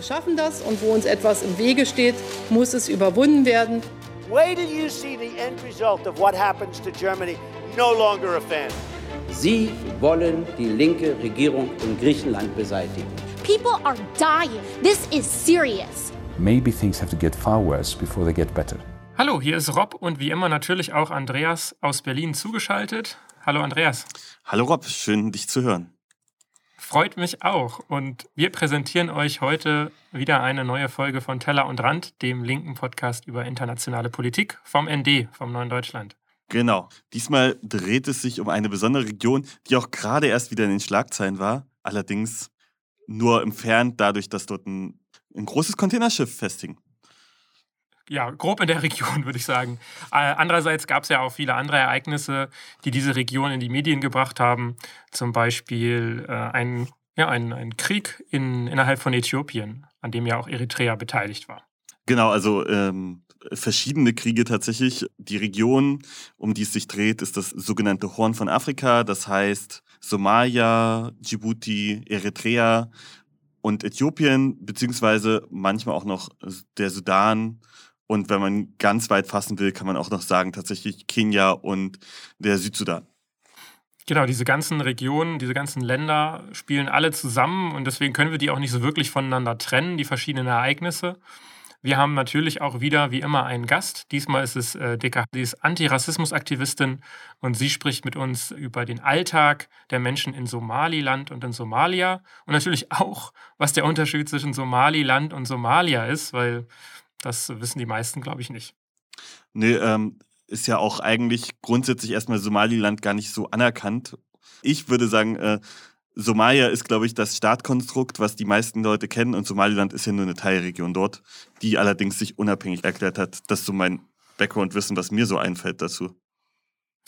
Wir schaffen das und wo uns etwas im Wege steht, muss es überwunden werden. Wait till you see the end result of what happens to Germany. No longer a fan. Sie wollen die linke Regierung in Griechenland beseitigen. People are dying. This is serious. Maybe things have to get far worse before they get better. Hallo, hier ist Rob und wie immer natürlich auch Andreas aus Berlin zugeschaltet. Hallo Andreas. Hallo Rob, schön dich zu hören. Freut mich auch. Und wir präsentieren euch heute wieder eine neue Folge von Teller und Rand, dem linken Podcast über internationale Politik vom ND, vom Neuen Deutschland. Genau. Diesmal dreht es sich um eine besondere Region, die auch gerade erst wieder in den Schlagzeilen war. Allerdings nur entfernt dadurch, dass dort ein, ein großes Containerschiff festhing ja, grob in der Region, würde ich sagen. Äh, andererseits gab es ja auch viele andere Ereignisse, die diese Region in die Medien gebracht haben. Zum Beispiel äh, ein, ja, ein, ein Krieg in, innerhalb von Äthiopien, an dem ja auch Eritrea beteiligt war. Genau, also ähm, verschiedene Kriege tatsächlich. Die Region, um die es sich dreht, ist das sogenannte Horn von Afrika. Das heißt Somalia, Djibouti, Eritrea und Äthiopien, beziehungsweise manchmal auch noch der Sudan und wenn man ganz weit fassen will, kann man auch noch sagen, tatsächlich Kenia und der Südsudan. Genau, diese ganzen Regionen, diese ganzen Länder spielen alle zusammen und deswegen können wir die auch nicht so wirklich voneinander trennen, die verschiedenen Ereignisse. Wir haben natürlich auch wieder, wie immer, einen Gast. Diesmal ist es äh, Deka. Sie ist Antirassismusaktivistin und sie spricht mit uns über den Alltag der Menschen in Somaliland und in Somalia und natürlich auch, was der Unterschied zwischen Somaliland und Somalia ist, weil das wissen die meisten, glaube ich, nicht. Nee, ähm, ist ja auch eigentlich grundsätzlich erstmal Somaliland gar nicht so anerkannt. Ich würde sagen, äh, Somalia ist, glaube ich, das Staatkonstrukt, was die meisten Leute kennen und Somaliland ist ja nur eine Teilregion dort, die allerdings sich unabhängig erklärt hat. Das ist so mein Background-Wissen, was mir so einfällt dazu.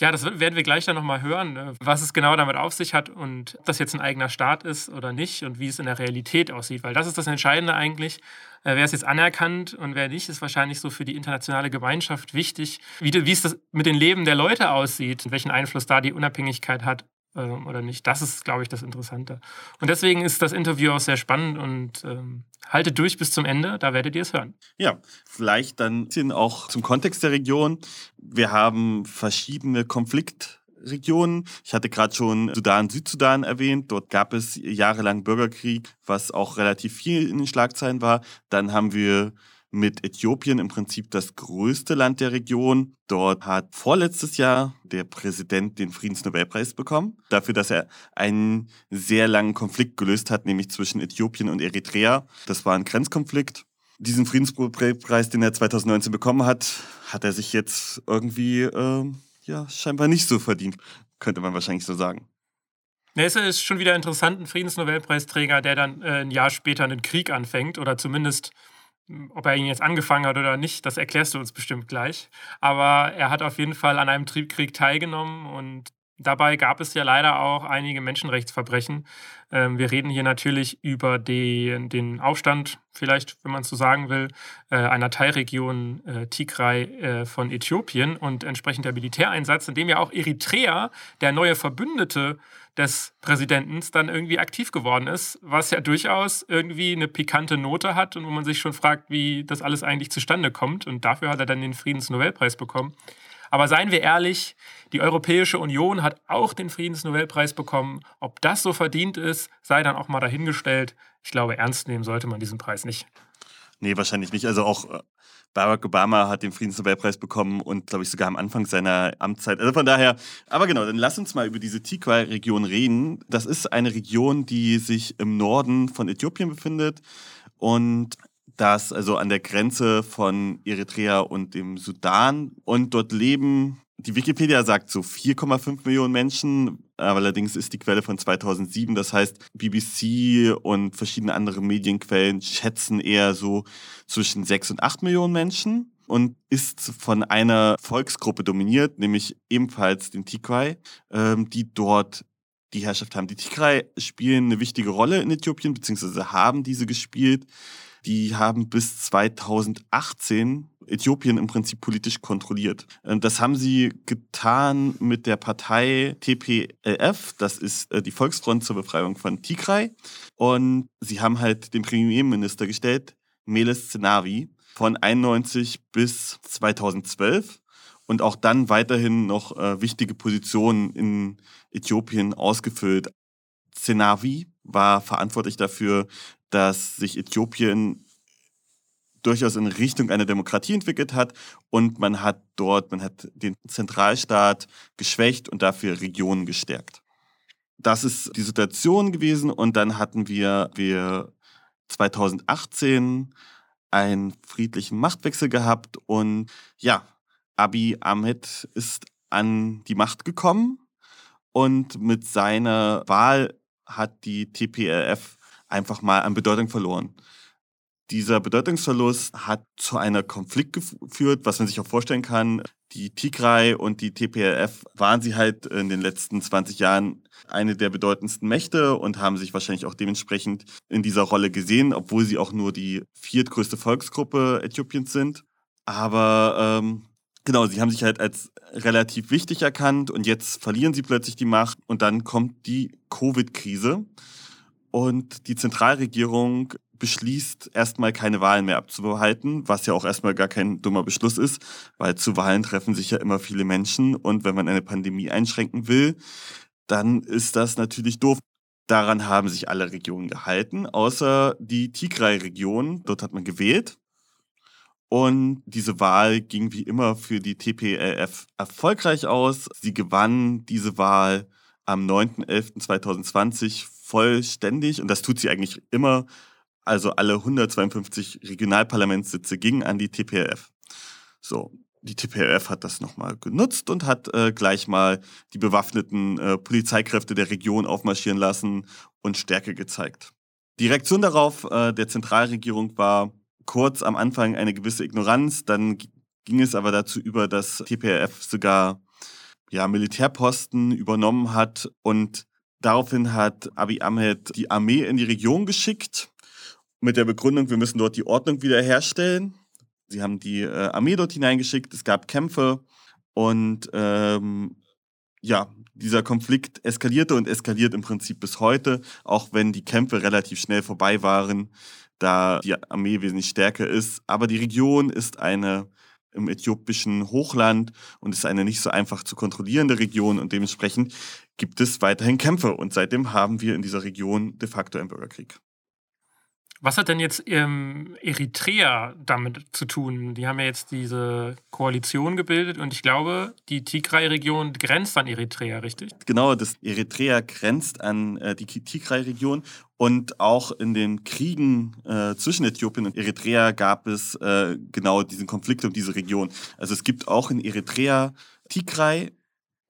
Ja, das werden wir gleich dann nochmal hören, äh, was es genau damit auf sich hat und ob das jetzt ein eigener Staat ist oder nicht und wie es in der Realität aussieht. Weil das ist das Entscheidende eigentlich. Äh, wer ist jetzt anerkannt und wer nicht, ist wahrscheinlich so für die internationale Gemeinschaft wichtig, wie, wie es das mit den Leben der Leute aussieht und welchen Einfluss da die Unabhängigkeit hat ähm, oder nicht. Das ist, glaube ich, das Interessante. Und deswegen ist das Interview auch sehr spannend und ähm, haltet durch bis zum Ende, da werdet ihr es hören. Ja, vielleicht dann auch zum Kontext der Region. Wir haben verschiedene Konfliktregionen. Ich hatte gerade schon Sudan, Südsudan erwähnt. Dort gab es jahrelang Bürgerkrieg, was auch relativ viel in den Schlagzeilen war. Dann haben wir mit Äthiopien im Prinzip das größte Land der Region. Dort hat vorletztes Jahr der Präsident den Friedensnobelpreis bekommen, dafür, dass er einen sehr langen Konflikt gelöst hat, nämlich zwischen Äthiopien und Eritrea. Das war ein Grenzkonflikt. Diesen Friedensnobelpreis, den er 2019 bekommen hat, hat er sich jetzt irgendwie äh, ja scheinbar nicht so verdient, könnte man wahrscheinlich so sagen. Es ist schon wieder interessant, ein Friedensnobelpreisträger, der dann äh, ein Jahr später einen Krieg anfängt oder zumindest ob er ihn jetzt angefangen hat oder nicht, das erklärst du uns bestimmt gleich. Aber er hat auf jeden Fall an einem Triebkrieg teilgenommen und dabei gab es ja leider auch einige Menschenrechtsverbrechen. Ähm, wir reden hier natürlich über den, den Aufstand, vielleicht, wenn man es so sagen will, äh, einer Teilregion äh, Tigray äh, von Äthiopien und entsprechend der Militäreinsatz, in dem ja auch Eritrea, der neue Verbündete des Präsidenten, dann irgendwie aktiv geworden ist, was ja durchaus irgendwie eine pikante Note hat und wo man sich schon fragt, wie das alles eigentlich zustande kommt. Und dafür hat er dann den Friedensnobelpreis bekommen. Aber seien wir ehrlich, die Europäische Union hat auch den Friedensnobelpreis bekommen. Ob das so verdient ist, sei dann auch mal dahingestellt. Ich glaube, ernst nehmen sollte man diesen Preis nicht. Nee, wahrscheinlich nicht. Also auch äh, Barack Obama hat den Friedensnobelpreis bekommen und, glaube ich, sogar am Anfang seiner Amtszeit. Also von daher, aber genau, dann lass uns mal über diese Tigray-Region reden. Das ist eine Region, die sich im Norden von Äthiopien befindet und das also an der Grenze von Eritrea und dem Sudan. Und dort leben, die Wikipedia sagt so 4,5 Millionen Menschen, allerdings ist die Quelle von 2007. Das heißt, BBC und verschiedene andere Medienquellen schätzen eher so zwischen 6 und 8 Millionen Menschen und ist von einer Volksgruppe dominiert, nämlich ebenfalls den Tigray, ähm, die dort die Herrschaft haben. Die Tigray spielen eine wichtige Rolle in Äthiopien, beziehungsweise haben diese gespielt die haben bis 2018 Äthiopien im Prinzip politisch kontrolliert. Ähm, das haben sie getan mit der Partei TPLF, das ist äh, die Volksfront zur Befreiung von Tigray. Und sie haben halt den Premierminister gestellt, Meles Zenawi, von 91 bis 2012 und auch dann weiterhin noch äh, wichtige Positionen in Äthiopien ausgefüllt. Zenawi war verantwortlich dafür, dass sich Äthiopien durchaus in Richtung einer Demokratie entwickelt hat und man hat dort, man hat den Zentralstaat geschwächt und dafür Regionen gestärkt. Das ist die Situation gewesen und dann hatten wir, wir 2018 einen friedlichen Machtwechsel gehabt und ja, Abiy Ahmed ist an die Macht gekommen und mit seiner Wahl hat die TPLF einfach mal an Bedeutung verloren. Dieser Bedeutungsverlust hat zu einer Konflikt geführt, was man sich auch vorstellen kann. Die Tigray und die TPLF waren sie halt in den letzten 20 Jahren eine der bedeutendsten Mächte und haben sich wahrscheinlich auch dementsprechend in dieser Rolle gesehen, obwohl sie auch nur die viertgrößte Volksgruppe Äthiopiens sind. Aber ähm, genau, sie haben sich halt als relativ wichtig erkannt und jetzt verlieren sie plötzlich die Macht und dann kommt die Covid-Krise. Und die Zentralregierung beschließt, erstmal keine Wahlen mehr abzuhalten, was ja auch erstmal gar kein dummer Beschluss ist, weil zu Wahlen treffen sich ja immer viele Menschen und wenn man eine Pandemie einschränken will, dann ist das natürlich doof. Daran haben sich alle Regionen gehalten, außer die Tigray-Region. Dort hat man gewählt. Und diese Wahl ging wie immer für die TPLF erfolgreich aus. Sie gewann diese Wahl am 9.11.2020 vollständig. Und das tut sie eigentlich immer also alle 152 Regionalparlamentssitze gingen an die TPLF. So, die TPLF hat das nochmal genutzt und hat äh, gleich mal die bewaffneten äh, Polizeikräfte der Region aufmarschieren lassen und Stärke gezeigt. Die Reaktion darauf äh, der Zentralregierung war kurz am Anfang eine gewisse Ignoranz, dann ging es aber dazu über, dass TPLF sogar ja, Militärposten übernommen hat und daraufhin hat Abiy Ahmed die Armee in die Region geschickt mit der Begründung, wir müssen dort die Ordnung wiederherstellen. Sie haben die äh, Armee dort hineingeschickt, es gab Kämpfe und ähm, ja, dieser Konflikt eskalierte und eskaliert im Prinzip bis heute, auch wenn die Kämpfe relativ schnell vorbei waren, da die Armee wesentlich stärker ist. Aber die Region ist eine im äthiopischen Hochland und ist eine nicht so einfach zu kontrollierende Region und dementsprechend gibt es weiterhin Kämpfe und seitdem haben wir in dieser Region de facto einen Bürgerkrieg. Was hat denn jetzt ähm, Eritrea damit zu tun? Die haben ja jetzt diese Koalition gebildet und ich glaube, die Tigray-Region grenzt an Eritrea, richtig? Genau, das Eritrea grenzt an äh, die Tigray-Region und auch in den Kriegen äh, zwischen Äthiopien und Eritrea gab es äh, genau diesen Konflikt um diese Region. Also es gibt auch in Eritrea Tigray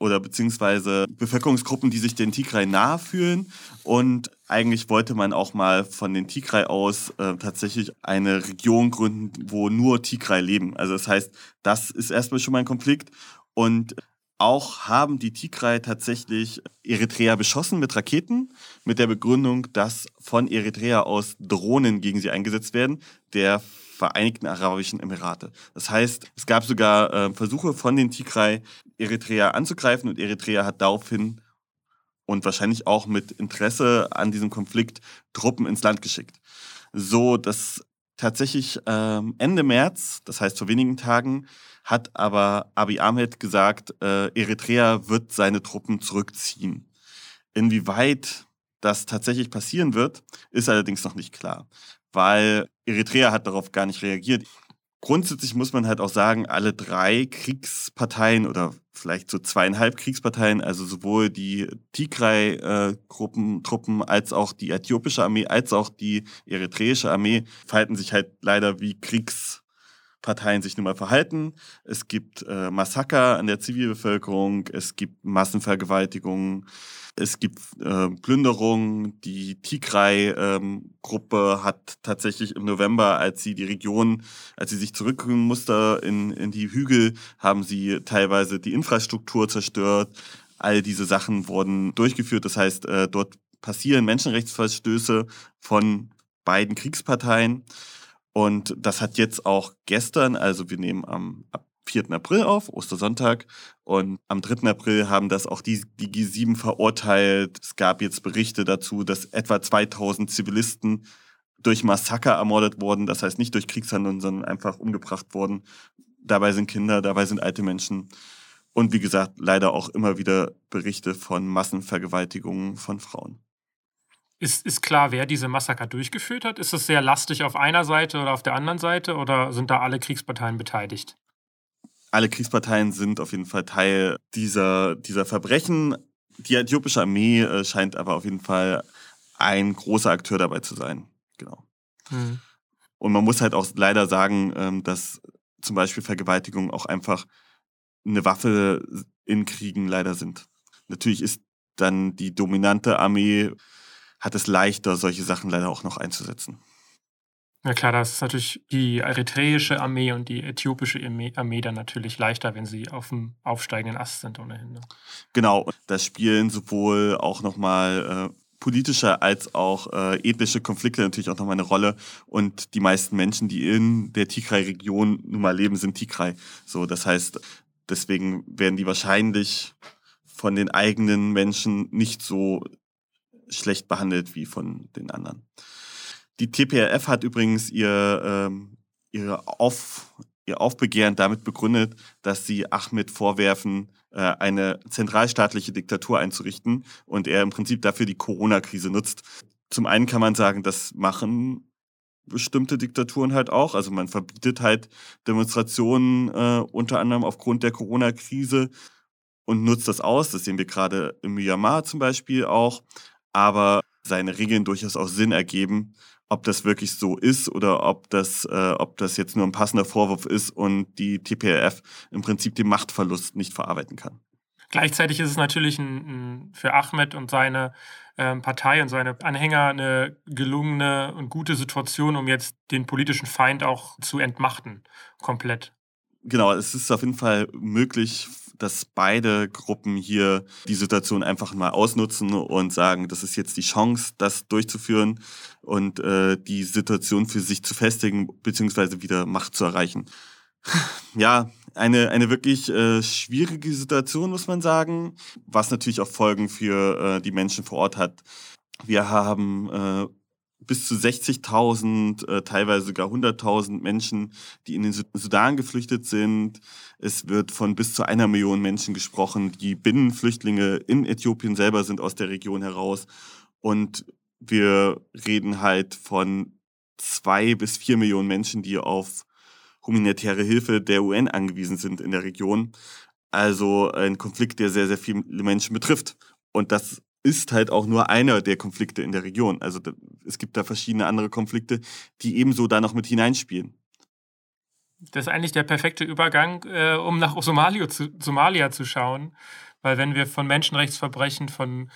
oder beziehungsweise Bevölkerungsgruppen, die sich den Tigray nahe fühlen. Und eigentlich wollte man auch mal von den Tigray aus äh, tatsächlich eine Region gründen, wo nur Tigray leben. Also das heißt, das ist erstmal schon mal ein Konflikt. Und auch haben die Tigray tatsächlich Eritrea beschossen mit Raketen, mit der Begründung, dass von Eritrea aus Drohnen gegen sie eingesetzt werden. Der Vereinigten Arabischen Emirate. Das heißt, es gab sogar äh, Versuche von den Tigray, Eritrea anzugreifen und Eritrea hat daraufhin und wahrscheinlich auch mit Interesse an diesem Konflikt Truppen ins Land geschickt. So, dass tatsächlich ähm, Ende März, das heißt vor wenigen Tagen, hat aber Abiy Ahmed gesagt, äh, Eritrea wird seine Truppen zurückziehen. Inwieweit das tatsächlich passieren wird, ist allerdings noch nicht klar weil Eritrea hat darauf gar nicht reagiert. Grundsätzlich muss man halt auch sagen, alle drei Kriegsparteien oder vielleicht so zweieinhalb Kriegsparteien, also sowohl die Tigray-Truppen Truppen als auch die äthiopische Armee als auch die eritreische Armee verhalten sich halt leider wie Kriegsparteien sich nun mal verhalten. Es gibt äh, Massaker an der Zivilbevölkerung, es gibt Massenvergewaltigungen, es gibt äh, Plünderungen. Die Tigray-Gruppe ähm, hat tatsächlich im November, als sie die Region, als sie sich zurückkommen musste in, in die Hügel, haben sie teilweise die Infrastruktur zerstört. All diese Sachen wurden durchgeführt. Das heißt, äh, dort passieren Menschenrechtsverstöße von beiden Kriegsparteien. Und das hat jetzt auch gestern, also wir nehmen am 4. April auf, Ostersonntag. Und am 3. April haben das auch die, die G7 verurteilt. Es gab jetzt Berichte dazu, dass etwa 2000 Zivilisten durch Massaker ermordet wurden. Das heißt nicht durch Kriegshandlungen, sondern einfach umgebracht wurden. Dabei sind Kinder, dabei sind alte Menschen. Und wie gesagt, leider auch immer wieder Berichte von Massenvergewaltigungen von Frauen. Ist, ist klar, wer diese Massaker durchgeführt hat? Ist es sehr lastig auf einer Seite oder auf der anderen Seite oder sind da alle Kriegsparteien beteiligt? Alle Kriegsparteien sind auf jeden Fall Teil dieser, dieser Verbrechen. Die äthiopische Armee äh, scheint aber auf jeden Fall ein großer Akteur dabei zu sein. Genau. Mhm. Und man muss halt auch leider sagen, ähm, dass zum Beispiel Vergewaltigungen auch einfach eine Waffe in Kriegen leider sind. Natürlich ist dann die dominante Armee hat es leichter, solche Sachen leider auch noch einzusetzen. Ja klar, das ist natürlich die eritreische Armee und die äthiopische Armee dann natürlich leichter, wenn sie auf dem aufsteigenden Ast sind ohnehin. Ne? Genau, da spielen sowohl auch nochmal äh, politische als auch äh, ethnische Konflikte natürlich auch nochmal eine Rolle. Und die meisten Menschen, die in der Tigray-Region nun mal leben, sind Tigray. So, das heißt, deswegen werden die wahrscheinlich von den eigenen Menschen nicht so schlecht behandelt wie von den anderen. Die TPRF hat übrigens ihr, ähm, ihre Auf, ihr Aufbegehren damit begründet, dass sie Ahmed vorwerfen, äh, eine zentralstaatliche Diktatur einzurichten und er im Prinzip dafür die Corona-Krise nutzt. Zum einen kann man sagen, das machen bestimmte Diktaturen halt auch. Also man verbietet halt Demonstrationen äh, unter anderem aufgrund der Corona-Krise und nutzt das aus. Das sehen wir gerade in Myanmar zum Beispiel auch aber seine Regeln durchaus auch Sinn ergeben. Ob das wirklich so ist oder ob das, äh, ob das jetzt nur ein passender Vorwurf ist und die TPLF im Prinzip den Machtverlust nicht verarbeiten kann. Gleichzeitig ist es natürlich ein, ein, für Ahmed und seine ähm, Partei und seine Anhänger eine gelungene und gute Situation, um jetzt den politischen Feind auch zu entmachten, komplett. Genau, es ist auf jeden Fall möglich, dass beide Gruppen hier die Situation einfach mal ausnutzen und sagen, das ist jetzt die Chance, das durchzuführen und äh, die Situation für sich zu festigen, beziehungsweise wieder Macht zu erreichen. Ja, eine, eine wirklich äh, schwierige Situation, muss man sagen, was natürlich auch Folgen für äh, die Menschen vor Ort hat. Wir haben äh, bis zu 60.000, äh, teilweise sogar 100.000 Menschen, die in den Sudan geflüchtet sind. Es wird von bis zu einer Million Menschen gesprochen, die Binnenflüchtlinge in Äthiopien selber sind aus der Region heraus. Und wir reden halt von zwei bis vier Millionen Menschen, die auf humanitäre Hilfe der UN angewiesen sind in der Region. Also ein Konflikt, der sehr, sehr viele Menschen betrifft. Und das ist halt auch nur einer der Konflikte in der Region. Also es gibt da verschiedene andere Konflikte, die ebenso da noch mit hineinspielen. Das ist eigentlich der perfekte Übergang, äh, um nach Somalia zu, Somalia zu schauen. Weil wenn wir von Menschenrechtsverbrechen, von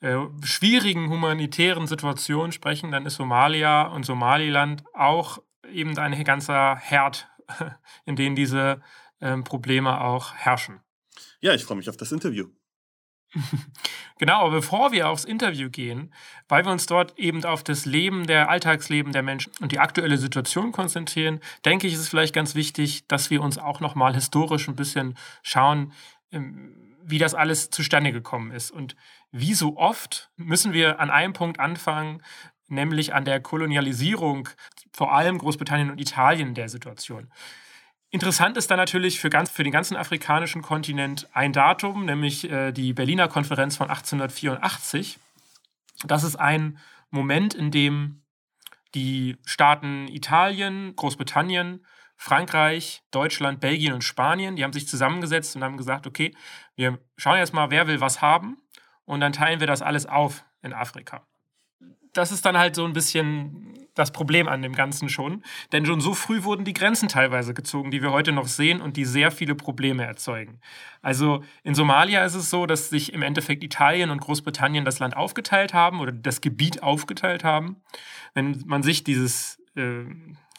äh, schwierigen humanitären Situationen sprechen, dann ist Somalia und Somaliland auch eben ein ganzer Herd, in dem diese äh, Probleme auch herrschen. Ja, ich freue mich auf das Interview. Genau, aber bevor wir aufs Interview gehen, weil wir uns dort eben auf das Leben, der Alltagsleben der Menschen und die aktuelle Situation konzentrieren, denke ich, ist es vielleicht ganz wichtig, dass wir uns auch nochmal historisch ein bisschen schauen, ähm, wie das alles zustande gekommen ist. Und wie so oft müssen wir an einem Punkt anfangen, nämlich an der Kolonialisierung, vor allem Großbritannien und Italien der Situation. Interessant ist dann natürlich für, ganz, für den ganzen afrikanischen Kontinent ein Datum, nämlich äh, die Berliner Konferenz von 1884. Das ist ein Moment, in dem die Staaten Italien, Großbritannien, Frankreich, Deutschland, Belgien und Spanien, die haben sich zusammengesetzt und haben gesagt, okay, wir schauen jetzt mal, wer will was haben und dann teilen wir das alles auf in Afrika das ist dann halt so ein bisschen das Problem an dem Ganzen schon. Denn schon so früh wurden die Grenzen teilweise gezogen, die wir heute noch sehen und die sehr viele Probleme erzeugen. Also in Somalia ist es so, dass sich im Endeffekt Italien und Großbritannien das Land aufgeteilt haben oder das Gebiet aufgeteilt haben. Wenn man sich dieses, äh,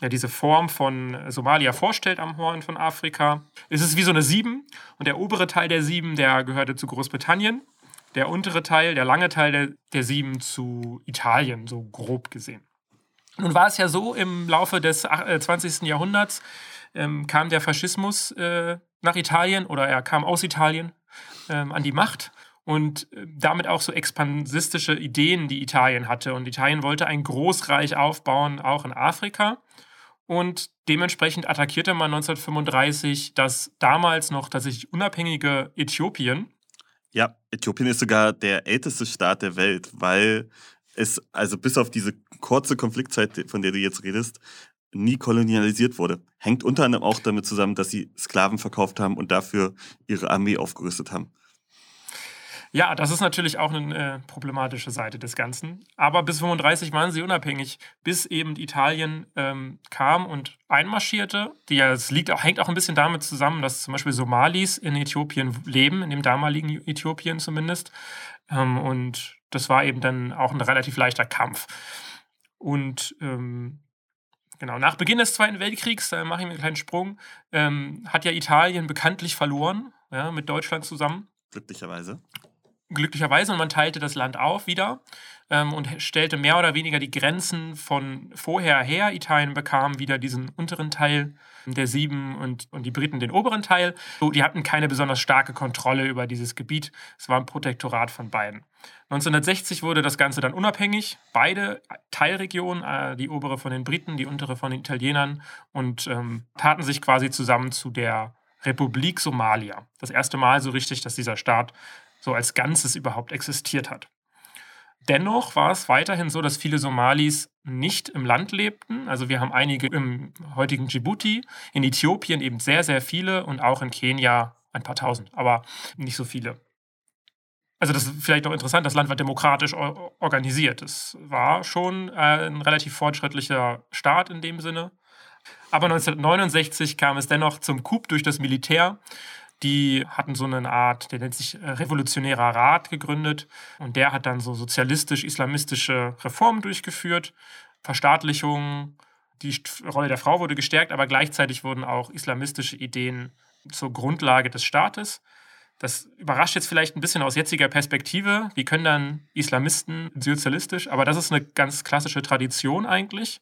ja, diese Form von Somalia vorstellt am Horn von Afrika, ist es wie so eine Sieben und der obere Teil der Sieben, der gehörte zu Großbritannien der untere Teil, der lange Teil der, der sieben zu Italien, so grob gesehen. Nun war es ja so, im Laufe des 20. Äh, Jahrhunderts ähm, kam der Faschismus äh, nach Italien oder er kam aus Italien ähm, an die Macht und äh, damit auch so expansistische Ideen, die Italien hatte. Und Italien wollte ein Großreich aufbauen, auch in Afrika. Und dementsprechend attackierte man 1935 das damals noch tatsächlich unabhängige Äthiopien. Ja, Äthiopien ist sogar der älteste Staat der Welt, weil es, also bis auf diese kurze Konfliktzeit, von der du jetzt redest, nie kolonialisiert wurde. Hängt unter anderem auch damit zusammen, dass sie Sklaven verkauft haben und dafür ihre Armee aufgerüstet haben. Ja, das ist natürlich auch eine äh, problematische Seite des Ganzen. Aber bis 35 waren sie unabhängig, bis eben Italien ähm, kam und einmarschierte. Die, ja, es liegt auch, hängt auch ein bisschen damit zusammen, dass zum Beispiel Somalis in Äthiopien leben, in dem damaligen Äthiopien zumindest. Ähm, und das war eben dann auch ein relativ leichter Kampf. Und ähm, genau, nach Beginn des Zweiten Weltkriegs, da mache ich mir einen kleinen Sprung, ähm, hat ja Italien bekanntlich verloren, ja, mit Deutschland zusammen. Glücklicherweise glücklicherweise und man teilte das Land auf wieder ähm, und stellte mehr oder weniger die Grenzen von vorher her. Italien bekam wieder diesen unteren Teil der Sieben und, und die Briten den oberen Teil. So, die hatten keine besonders starke Kontrolle über dieses Gebiet. Es war ein Protektorat von beiden. 1960 wurde das Ganze dann unabhängig. Beide Teilregionen, äh, die obere von den Briten, die untere von den Italienern und ähm, taten sich quasi zusammen zu der Republik Somalia. Das erste Mal so richtig, dass dieser Staat so als Ganzes überhaupt existiert hat. Dennoch war es weiterhin so, dass viele Somalis nicht im Land lebten. Also wir haben einige im heutigen Djibouti, in Äthiopien eben sehr, sehr viele und auch in Kenia ein paar tausend, aber nicht so viele. Also das ist vielleicht auch interessant, das Land war demokratisch organisiert. Es war schon äh, ein relativ fortschrittlicher Staat in dem Sinne. Aber 1969 kam es dennoch zum Coup durch das Militär die hatten so eine Art, der nennt sich äh, Revolutionärer Rat gegründet und der hat dann so sozialistisch-islamistische Reformen durchgeführt, Verstaatlichung, die Rolle der Frau wurde gestärkt, aber gleichzeitig wurden auch islamistische Ideen zur Grundlage des Staates. Das überrascht jetzt vielleicht ein bisschen aus jetziger Perspektive. Wie können dann Islamisten sozialistisch? Aber das ist eine ganz klassische Tradition eigentlich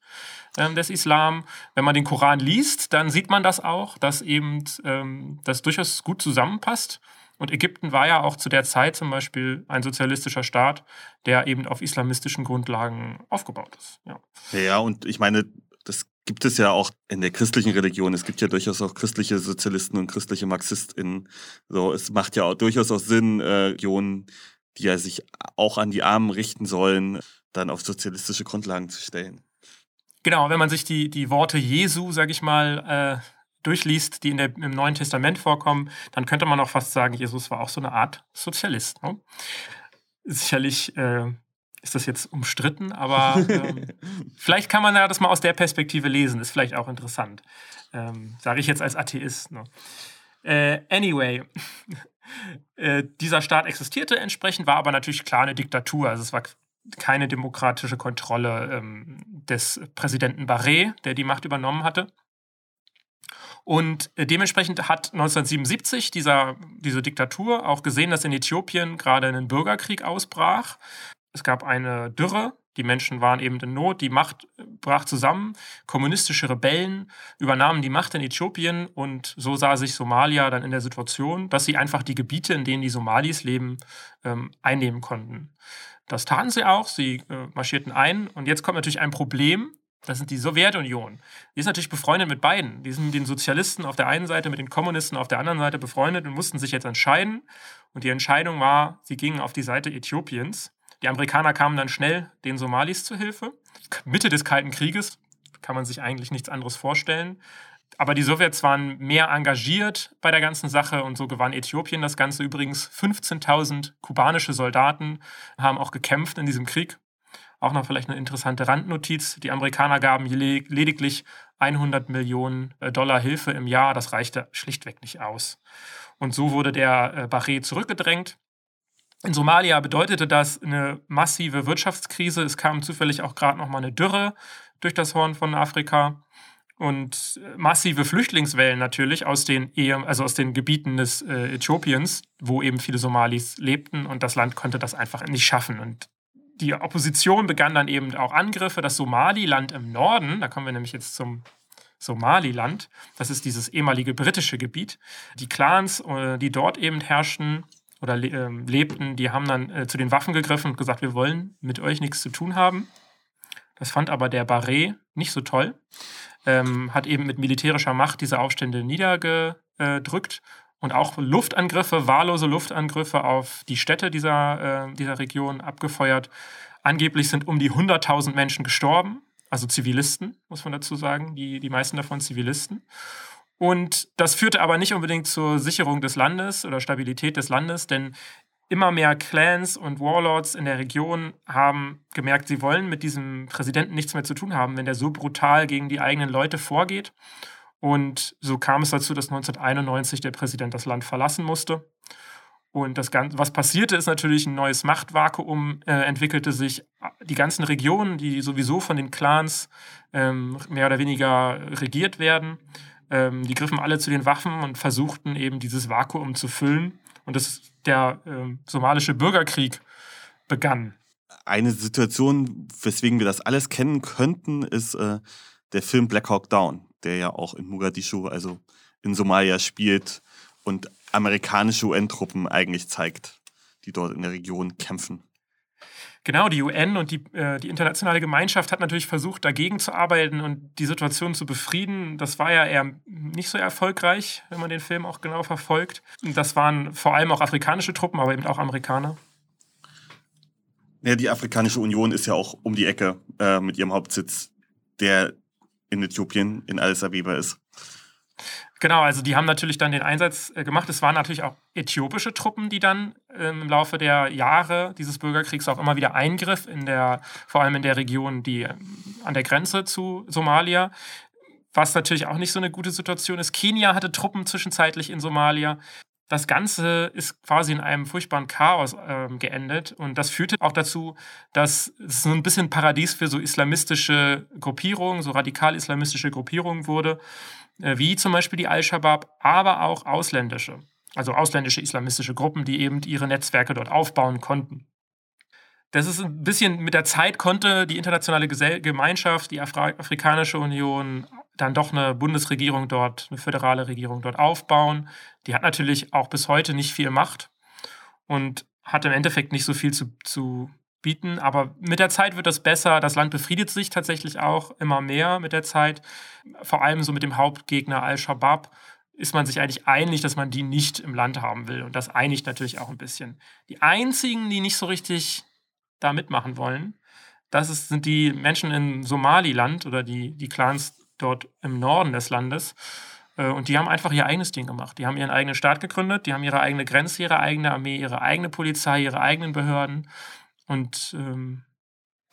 ähm, des Islam. Wenn man den Koran liest, dann sieht man das auch, dass eben ähm, das durchaus gut zusammenpasst. Und Ägypten war ja auch zu der Zeit zum Beispiel ein sozialistischer Staat, der eben auf islamistischen Grundlagen aufgebaut ist. Ja, ja und ich meine, das gibt es ja auch in der christlichen Religion. Es gibt ja durchaus auch christliche Sozialisten und christliche MarxistInnen. So, es macht ja auch durchaus auch Sinn, äh, Religionen, die ja sich auch an die Armen richten sollen, dann auf sozialistische Grundlagen zu stellen. Genau, wenn man sich die, die Worte Jesu, sag ich mal, äh, durchliest, die in der, im Neuen Testament vorkommen, dann könnte man auch fast sagen, Jesus war auch so eine Art Sozialist. Ne? Sicherlich äh, ist das jetzt umstritten, aber ähm, vielleicht kann man ja das mal aus der Perspektive lesen. Ist vielleicht auch interessant. Ähm, Sage ich jetzt als Atheist. Ne? Äh, anyway, äh, dieser Staat existierte entsprechend, war aber natürlich klar eine Diktatur. Also es war keine demokratische Kontrolle ähm, des Präsidenten Barré, der die Macht übernommen hatte. Und äh, dementsprechend hat 1977 dieser, diese Diktatur auch gesehen, dass in Äthiopien gerade ein Bürgerkrieg ausbrach. Es gab eine Dürre, die Menschen waren eben in Not, die Macht brach zusammen, kommunistische Rebellen übernahmen die Macht in Äthiopien und so sah sich Somalia dann in der Situation, dass sie einfach die Gebiete, in denen die Somalis leben, ähm, einnehmen konnten. Das taten sie auch, sie äh, marschierten ein und jetzt kommt natürlich ein Problem, das sind die Sowjetunion. Die ist natürlich befreundet mit beiden. Die sind mit den Sozialisten auf der einen Seite, mit den Kommunisten auf der anderen Seite befreundet und mussten sich jetzt entscheiden. Und die Entscheidung war, sie gingen auf die Seite Äthiopiens. Die Amerikaner kamen dann schnell den Somalis zu Hilfe. Mitte des Kalten Krieges kann man sich eigentlich nichts anderes vorstellen. Aber die Sowjets waren mehr engagiert bei der ganzen Sache und so gewann Äthiopien das Ganze. Übrigens 15.000 kubanische Soldaten haben auch gekämpft in diesem Krieg. Auch noch vielleicht eine interessante Randnotiz. Die Amerikaner gaben lediglich 100 Millionen äh, Dollar Hilfe im Jahr. Das reichte schlichtweg nicht aus. Und so wurde der äh, Barré zurückgedrängt. In Somalia bedeutete das eine massive Wirtschaftskrise. Es kam zufällig auch gerade noch mal eine Dürre durch das Horn von Afrika und massive Flüchtlingswellen natürlich aus den, also aus den Gebieten des äh, Äthiopiens, wo eben viele Somalis lebten und das Land konnte das einfach nicht schaffen. Und die Opposition begann dann eben auch Angriffe. Das Somaliland im Norden, da kommen wir nämlich jetzt zum Somaliland, das ist dieses ehemalige britische Gebiet. Die Clans, äh, die dort eben herrschten oder ähm, lebten, die haben dann äh, zu den Waffen gegriffen und gesagt, wir wollen mit euch nichts zu tun haben. Das fand aber der Barret nicht so toll. Ähm, hat eben mit militärischer Macht diese Aufstände niedergedrückt und auch Luftangriffe, wahllose Luftangriffe auf die Städte dieser, äh, dieser Region abgefeuert. Angeblich sind um die 100.000 Menschen gestorben, also Zivilisten, muss man dazu sagen, die, die meisten davon Zivilisten. Und das führte aber nicht unbedingt zur Sicherung des Landes oder Stabilität des Landes, denn immer mehr Clans und Warlords in der Region haben gemerkt, sie wollen mit diesem Präsidenten nichts mehr zu tun haben, wenn der so brutal gegen die eigenen Leute vorgeht. Und so kam es dazu, dass 1991 der Präsident das Land verlassen musste. Und das Ganze, was passierte, ist natürlich ein neues Machtvakuum, äh, entwickelte sich. Die ganzen Regionen, die sowieso von den Clans ähm, mehr oder weniger regiert werden, ähm, die griffen alle zu den Waffen und versuchten eben dieses Vakuum zu füllen. Und das, der ähm, somalische Bürgerkrieg begann. Eine Situation, weswegen wir das alles kennen könnten, ist äh, der Film Black Hawk Down, der ja auch in Mogadischu, also in Somalia spielt und amerikanische UN-Truppen eigentlich zeigt, die dort in der Region kämpfen. Genau, die UN und die, äh, die internationale Gemeinschaft hat natürlich versucht, dagegen zu arbeiten und die Situation zu befrieden. Das war ja eher nicht so erfolgreich, wenn man den Film auch genau verfolgt. Das waren vor allem auch afrikanische Truppen, aber eben auch Amerikaner. Ja, die Afrikanische Union ist ja auch um die Ecke äh, mit ihrem Hauptsitz, der in Äthiopien, in Addis Abeba ist. Genau, also die haben natürlich dann den Einsatz äh, gemacht. Es waren natürlich auch äthiopische Truppen, die dann ähm, im Laufe der Jahre dieses Bürgerkriegs auch immer wieder eingriff, in der, vor allem in der Region, die ähm, an der Grenze zu Somalia. Was natürlich auch nicht so eine gute Situation ist. Kenia hatte Truppen zwischenzeitlich in Somalia. Das Ganze ist quasi in einem furchtbaren Chaos äh, geendet und das führte auch dazu, dass es so ein bisschen Paradies für so islamistische Gruppierungen, so radikal-islamistische Gruppierungen wurde. Äh, wie zum Beispiel die Al-Shabaab, aber auch ausländische, also ausländische islamistische Gruppen, die eben ihre Netzwerke dort aufbauen konnten. Das ist ein bisschen mit der Zeit konnte die internationale Gemeinschaft, die Afra Afrikanische Union, dann doch eine Bundesregierung dort, eine föderale Regierung dort aufbauen. Die hat natürlich auch bis heute nicht viel Macht und hat im Endeffekt nicht so viel zu, zu bieten. Aber mit der Zeit wird das besser. Das Land befriedet sich tatsächlich auch immer mehr mit der Zeit. Vor allem so mit dem Hauptgegner Al-Shabaab ist man sich eigentlich einig, dass man die nicht im Land haben will. Und das einigt natürlich auch ein bisschen. Die einzigen, die nicht so richtig da mitmachen wollen, das ist, sind die Menschen in Somaliland oder die, die Clans dort im Norden des Landes. Äh, und die haben einfach ihr eigenes Ding gemacht. Die haben ihren eigenen Staat gegründet, die haben ihre eigene Grenze, ihre eigene Armee, ihre eigene Polizei, ihre eigenen Behörden. Und ähm,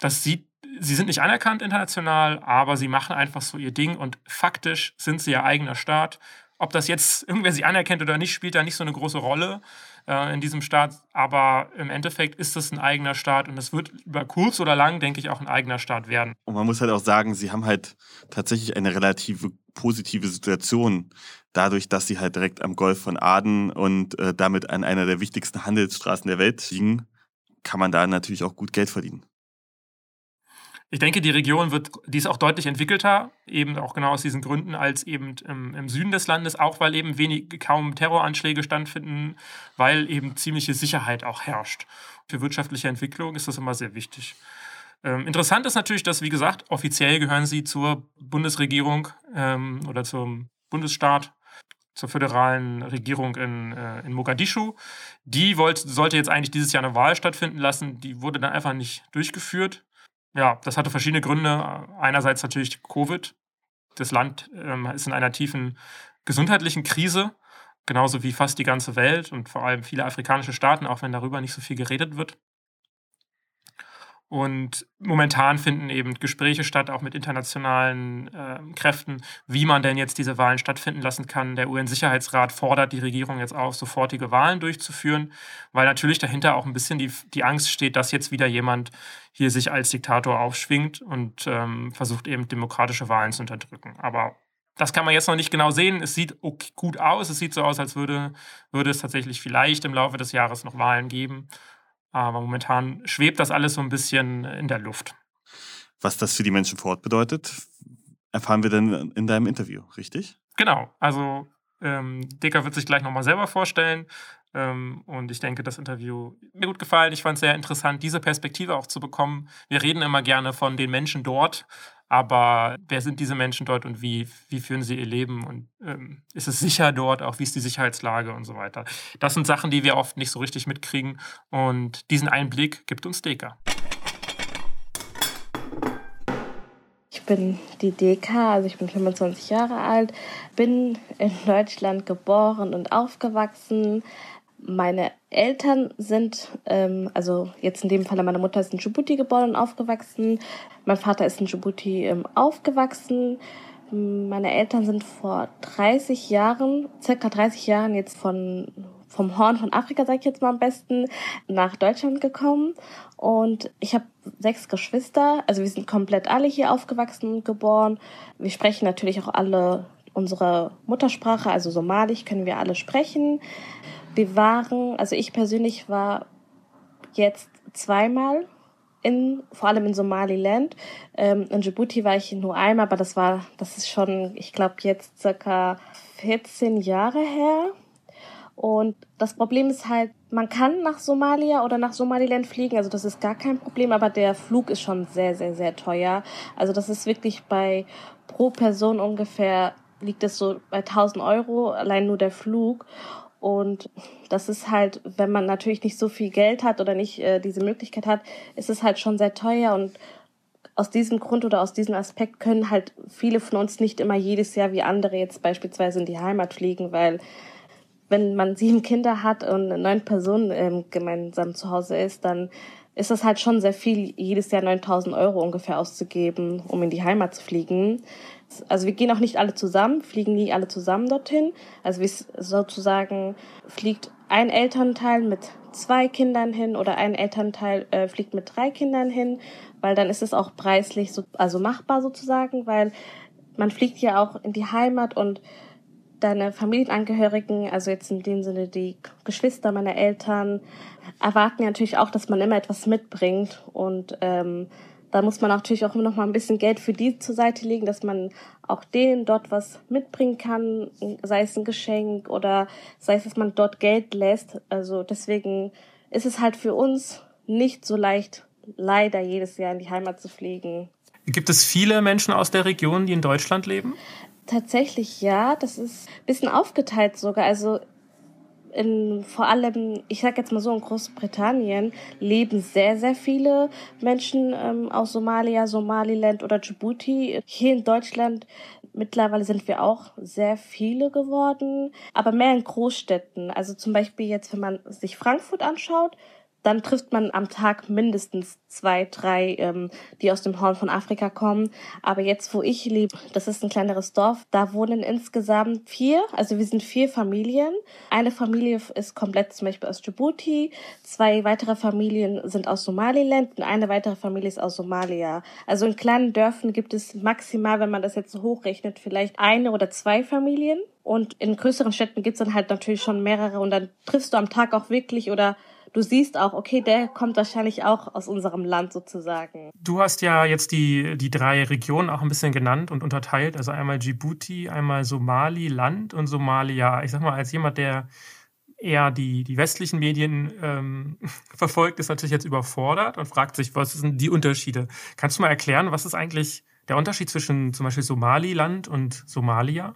das sieht, sie sind nicht anerkannt international, aber sie machen einfach so ihr Ding und faktisch sind sie ihr eigener Staat. Ob das jetzt irgendwer sie anerkennt oder nicht, spielt da nicht so eine große Rolle äh, in diesem Staat. Aber im Endeffekt ist es ein eigener Staat und es wird über kurz oder lang, denke ich, auch ein eigener Staat werden. Und man muss halt auch sagen, sie haben halt tatsächlich eine relative positive Situation, dadurch, dass sie halt direkt am Golf von Aden und äh, damit an einer der wichtigsten Handelsstraßen der Welt liegen kann man da natürlich auch gut Geld verdienen. Ich denke, die Region wird, die ist auch deutlich entwickelter, eben auch genau aus diesen Gründen, als eben im, im Süden des Landes, auch weil eben wenig, kaum Terroranschläge stattfinden, weil eben ziemliche Sicherheit auch herrscht. Für wirtschaftliche Entwicklung ist das immer sehr wichtig. Ähm, interessant ist natürlich, dass, wie gesagt, offiziell gehören sie zur Bundesregierung ähm, oder zum Bundesstaat zur föderalen Regierung in, äh, in Mogadischu. Die wollte, sollte jetzt eigentlich dieses Jahr eine Wahl stattfinden lassen. Die wurde dann einfach nicht durchgeführt. Ja, das hatte verschiedene Gründe. Einerseits natürlich Covid. Das Land ähm, ist in einer tiefen gesundheitlichen Krise, genauso wie fast die ganze Welt und vor allem viele afrikanische Staaten, auch wenn darüber nicht so viel geredet wird. Und momentan finden eben Gespräche statt, auch mit internationalen äh, Kräften, wie man denn jetzt diese Wahlen stattfinden lassen kann. Der UN-Sicherheitsrat fordert die Regierung jetzt auf, sofortige Wahlen durchzuführen, weil natürlich dahinter auch ein bisschen die, die Angst steht, dass jetzt wieder jemand hier sich als Diktator aufschwingt und ähm, versucht eben demokratische Wahlen zu unterdrücken. Aber das kann man jetzt noch nicht genau sehen. Es sieht okay, gut aus. Es sieht so aus, als würde, würde es tatsächlich vielleicht im Laufe des Jahres noch Wahlen geben. Aber momentan schwebt das alles so ein bisschen in der Luft. Was das für die Menschen vor Ort bedeutet, erfahren wir dann in deinem Interview, richtig? Genau. Also ähm, Dicker wird sich gleich nochmal selber vorstellen. Ähm, und ich denke, das Interview mir gut gefallen. Ich fand es sehr interessant, diese Perspektive auch zu bekommen. Wir reden immer gerne von den Menschen dort, aber wer sind diese Menschen dort und wie, wie führen sie ihr Leben und ähm, ist es sicher dort, auch wie ist die Sicherheitslage und so weiter. Das sind Sachen, die wir oft nicht so richtig mitkriegen und diesen Einblick gibt uns Deka. Ich bin die Deka, also ich bin 25 Jahre alt, bin in Deutschland geboren und aufgewachsen, meine Eltern sind, ähm, also jetzt in dem Fall meine Mutter ist in Djibouti geboren und aufgewachsen. Mein Vater ist in Djibouti ähm, aufgewachsen. Meine Eltern sind vor 30 Jahren, circa 30 Jahren jetzt von vom Horn von Afrika, sage ich jetzt mal am besten, nach Deutschland gekommen. Und ich habe sechs Geschwister. Also wir sind komplett alle hier aufgewachsen und geboren. Wir sprechen natürlich auch alle unsere Muttersprache, also Somalisch können wir alle sprechen. Wir waren, also ich persönlich war jetzt zweimal in, vor allem in Somaliland. Ähm, in Djibouti war ich nur einmal, aber das war, das ist schon, ich glaube, jetzt circa 14 Jahre her. Und das Problem ist halt, man kann nach Somalia oder nach Somaliland fliegen, also das ist gar kein Problem, aber der Flug ist schon sehr, sehr, sehr teuer. Also das ist wirklich bei pro Person ungefähr, liegt es so bei 1000 Euro, allein nur der Flug. Und das ist halt, wenn man natürlich nicht so viel Geld hat oder nicht äh, diese Möglichkeit hat, ist es halt schon sehr teuer. Und aus diesem Grund oder aus diesem Aspekt können halt viele von uns nicht immer jedes Jahr wie andere jetzt beispielsweise in die Heimat fliegen, weil wenn man sieben Kinder hat und neun Personen ähm, gemeinsam zu Hause ist, dann ist es halt schon sehr viel, jedes Jahr 9000 Euro ungefähr auszugeben, um in die Heimat zu fliegen. Also wir gehen auch nicht alle zusammen, fliegen nie alle zusammen dorthin. Also wie sozusagen fliegt ein Elternteil mit zwei Kindern hin oder ein Elternteil äh, fliegt mit drei Kindern hin, weil dann ist es auch preislich so, also machbar sozusagen, weil man fliegt ja auch in die Heimat und deine Familienangehörigen, also jetzt in dem Sinne die Geschwister meiner Eltern, erwarten ja natürlich auch, dass man immer etwas mitbringt und ähm, da muss man natürlich auch immer noch mal ein bisschen Geld für die zur Seite legen, dass man auch denen dort was mitbringen kann, sei es ein Geschenk oder sei es, dass man dort Geld lässt. Also deswegen ist es halt für uns nicht so leicht, leider jedes Jahr in die Heimat zu fliegen. Gibt es viele Menschen aus der Region, die in Deutschland leben? Tatsächlich ja, das ist ein bisschen aufgeteilt sogar. Also in, vor allem, ich sag jetzt mal so, in Großbritannien leben sehr, sehr viele Menschen ähm, aus Somalia, Somaliland oder Djibouti. Hier in Deutschland mittlerweile sind wir auch sehr viele geworden, aber mehr in Großstädten. Also zum Beispiel jetzt, wenn man sich Frankfurt anschaut, dann trifft man am Tag mindestens zwei, drei, ähm, die aus dem Horn von Afrika kommen. Aber jetzt, wo ich lebe, das ist ein kleineres Dorf, da wohnen insgesamt vier, also wir sind vier Familien. Eine Familie ist komplett zum Beispiel aus Djibouti, zwei weitere Familien sind aus Somaliland und eine weitere Familie ist aus Somalia. Also in kleinen Dörfern gibt es maximal, wenn man das jetzt so hochrechnet, vielleicht eine oder zwei Familien. Und in größeren Städten gibt's dann halt natürlich schon mehrere und dann triffst du am Tag auch wirklich oder du siehst auch, okay, der kommt wahrscheinlich auch aus unserem Land sozusagen. Du hast ja jetzt die, die drei Regionen auch ein bisschen genannt und unterteilt. Also einmal Djibouti, einmal Somaliland und Somalia. Ich sag mal, als jemand, der eher die, die westlichen Medien ähm, verfolgt, ist natürlich jetzt überfordert und fragt sich, was sind die Unterschiede? Kannst du mal erklären, was ist eigentlich der Unterschied zwischen zum Beispiel Somaliland und Somalia?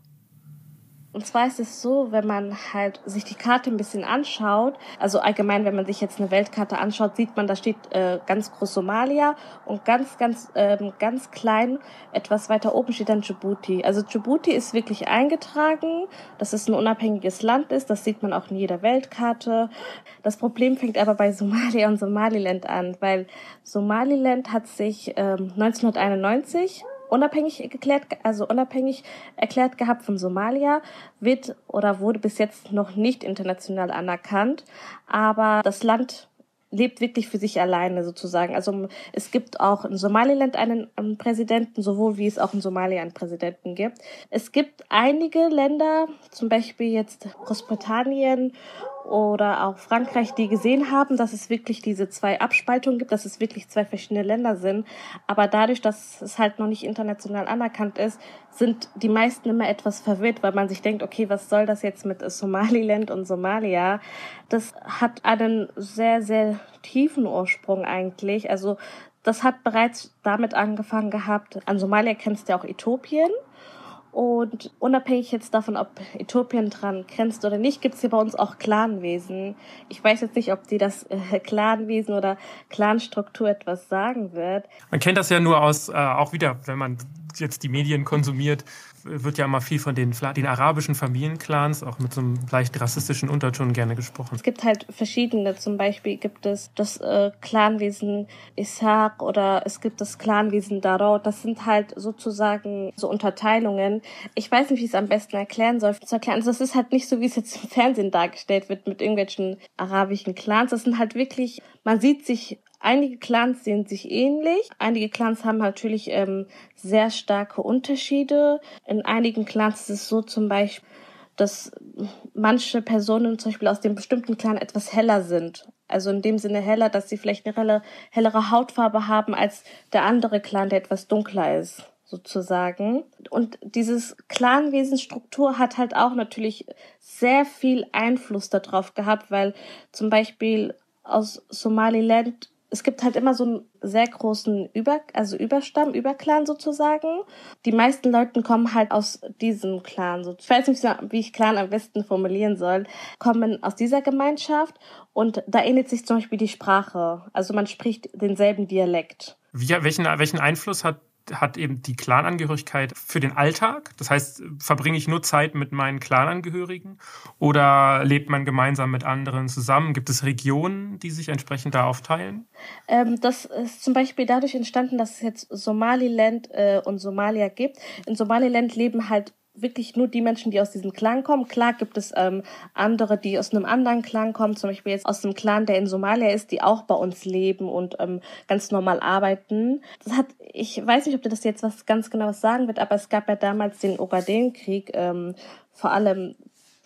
Und zwar ist es so, wenn man halt sich die Karte ein bisschen anschaut, also allgemein, wenn man sich jetzt eine Weltkarte anschaut, sieht man, da steht äh, ganz groß Somalia und ganz, ganz, ähm, ganz klein, etwas weiter oben steht dann Djibouti. Also Djibouti ist wirklich eingetragen, dass es ein unabhängiges Land ist, das sieht man auch in jeder Weltkarte. Das Problem fängt aber bei Somalia und Somaliland an, weil Somaliland hat sich ähm, 1991 unabhängig geklärt, also unabhängig erklärt gehabt von Somalia, wird oder wurde bis jetzt noch nicht international anerkannt. Aber das Land lebt wirklich für sich alleine sozusagen. Also es gibt auch in Somaliland einen, einen Präsidenten, sowohl wie es auch in Somalia einen Präsidenten gibt. Es gibt einige Länder, zum Beispiel jetzt Großbritannien oder auch Frankreich, die gesehen haben, dass es wirklich diese zwei Abspaltungen gibt, dass es wirklich zwei verschiedene Länder sind. Aber dadurch, dass es halt noch nicht international anerkannt ist, sind die meisten immer etwas verwirrt, weil man sich denkt, okay, was soll das jetzt mit Somaliland und Somalia? Das hat einen sehr, sehr tiefen Ursprung eigentlich. Also das hat bereits damit angefangen gehabt. An Somalia kennst du ja auch Äthiopien. Und unabhängig jetzt davon, ob Äthiopien dran grenzt oder nicht, gibt es hier bei uns auch Clanwesen. Ich weiß jetzt nicht, ob die das äh, Clanwesen oder Clanstruktur etwas sagen wird. Man kennt das ja nur aus, äh, auch wieder, wenn man jetzt die Medien konsumiert, wird ja immer viel von den, den arabischen Familienclans, auch mit so einem leicht rassistischen Unterton gerne gesprochen. Es gibt halt verschiedene, zum Beispiel gibt es das äh, Clanwesen Ishaq oder es gibt das Clanwesen Daro. Das sind halt sozusagen so Unterteilungen. Ich weiß nicht, wie ich es am besten erklären soll. Zu erklären. Also das ist halt nicht so, wie es jetzt im Fernsehen dargestellt wird mit irgendwelchen arabischen Clans. Das sind halt wirklich, man sieht sich Einige Clans sehen sich ähnlich. Einige Clans haben natürlich ähm, sehr starke Unterschiede. In einigen Clans ist es so zum Beispiel, dass manche Personen zum Beispiel aus dem bestimmten Clan etwas heller sind. Also in dem Sinne heller, dass sie vielleicht eine helle, hellere Hautfarbe haben als der andere Clan, der etwas dunkler ist, sozusagen. Und dieses Clanwesenstruktur hat halt auch natürlich sehr viel Einfluss darauf gehabt, weil zum Beispiel aus Somaliland es gibt halt immer so einen sehr großen Über, also Überstamm, Überclan sozusagen. Die meisten Leute kommen halt aus diesem Clan. So, ich weiß nicht, wie ich Clan am besten formulieren soll, kommen aus dieser Gemeinschaft und da ähnelt sich zum Beispiel die Sprache. Also man spricht denselben Dialekt. Wie, welchen, welchen Einfluss hat hat eben die Clanangehörigkeit für den Alltag? Das heißt, verbringe ich nur Zeit mit meinen Clanangehörigen oder lebt man gemeinsam mit anderen zusammen? Gibt es Regionen, die sich entsprechend da aufteilen? Ähm, das ist zum Beispiel dadurch entstanden, dass es jetzt Somaliland äh, und Somalia gibt. In Somaliland leben halt wirklich nur die Menschen, die aus diesem Clan kommen. Klar gibt es ähm, andere, die aus einem anderen Clan kommen, zum Beispiel jetzt aus dem Clan, der in Somalia ist, die auch bei uns leben und ähm, ganz normal arbeiten. Das hat, ich weiß nicht, ob dir das jetzt was ganz genaues sagen wird, aber es gab ja damals den Ogaden-Krieg, ähm, vor allem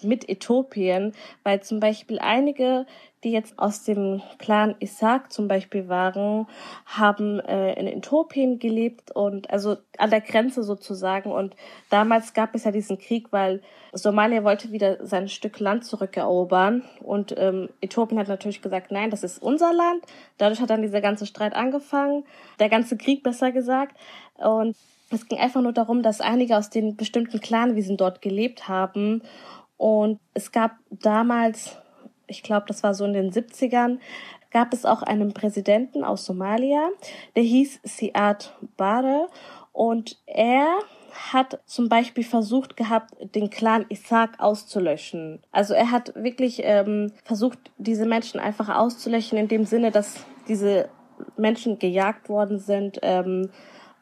mit Äthiopien, weil zum Beispiel einige, die jetzt aus dem Clan Isaac zum Beispiel waren, haben äh, in Äthiopien gelebt und also an der Grenze sozusagen. Und damals gab es ja diesen Krieg, weil Somalia wollte wieder sein Stück Land zurückerobern und ähm, Äthiopien hat natürlich gesagt, nein, das ist unser Land. Dadurch hat dann dieser ganze Streit angefangen, der ganze Krieg besser gesagt. Und es ging einfach nur darum, dass einige aus den bestimmten Clanwiesen dort gelebt haben und es gab damals, ich glaube, das war so in den 70ern, gab es auch einen Präsidenten aus Somalia, der hieß Siad Barre und er hat zum Beispiel versucht gehabt, den Clan Isaac auszulöschen. Also er hat wirklich ähm, versucht, diese Menschen einfach auszulöschen, in dem Sinne, dass diese Menschen gejagt worden sind. Ähm,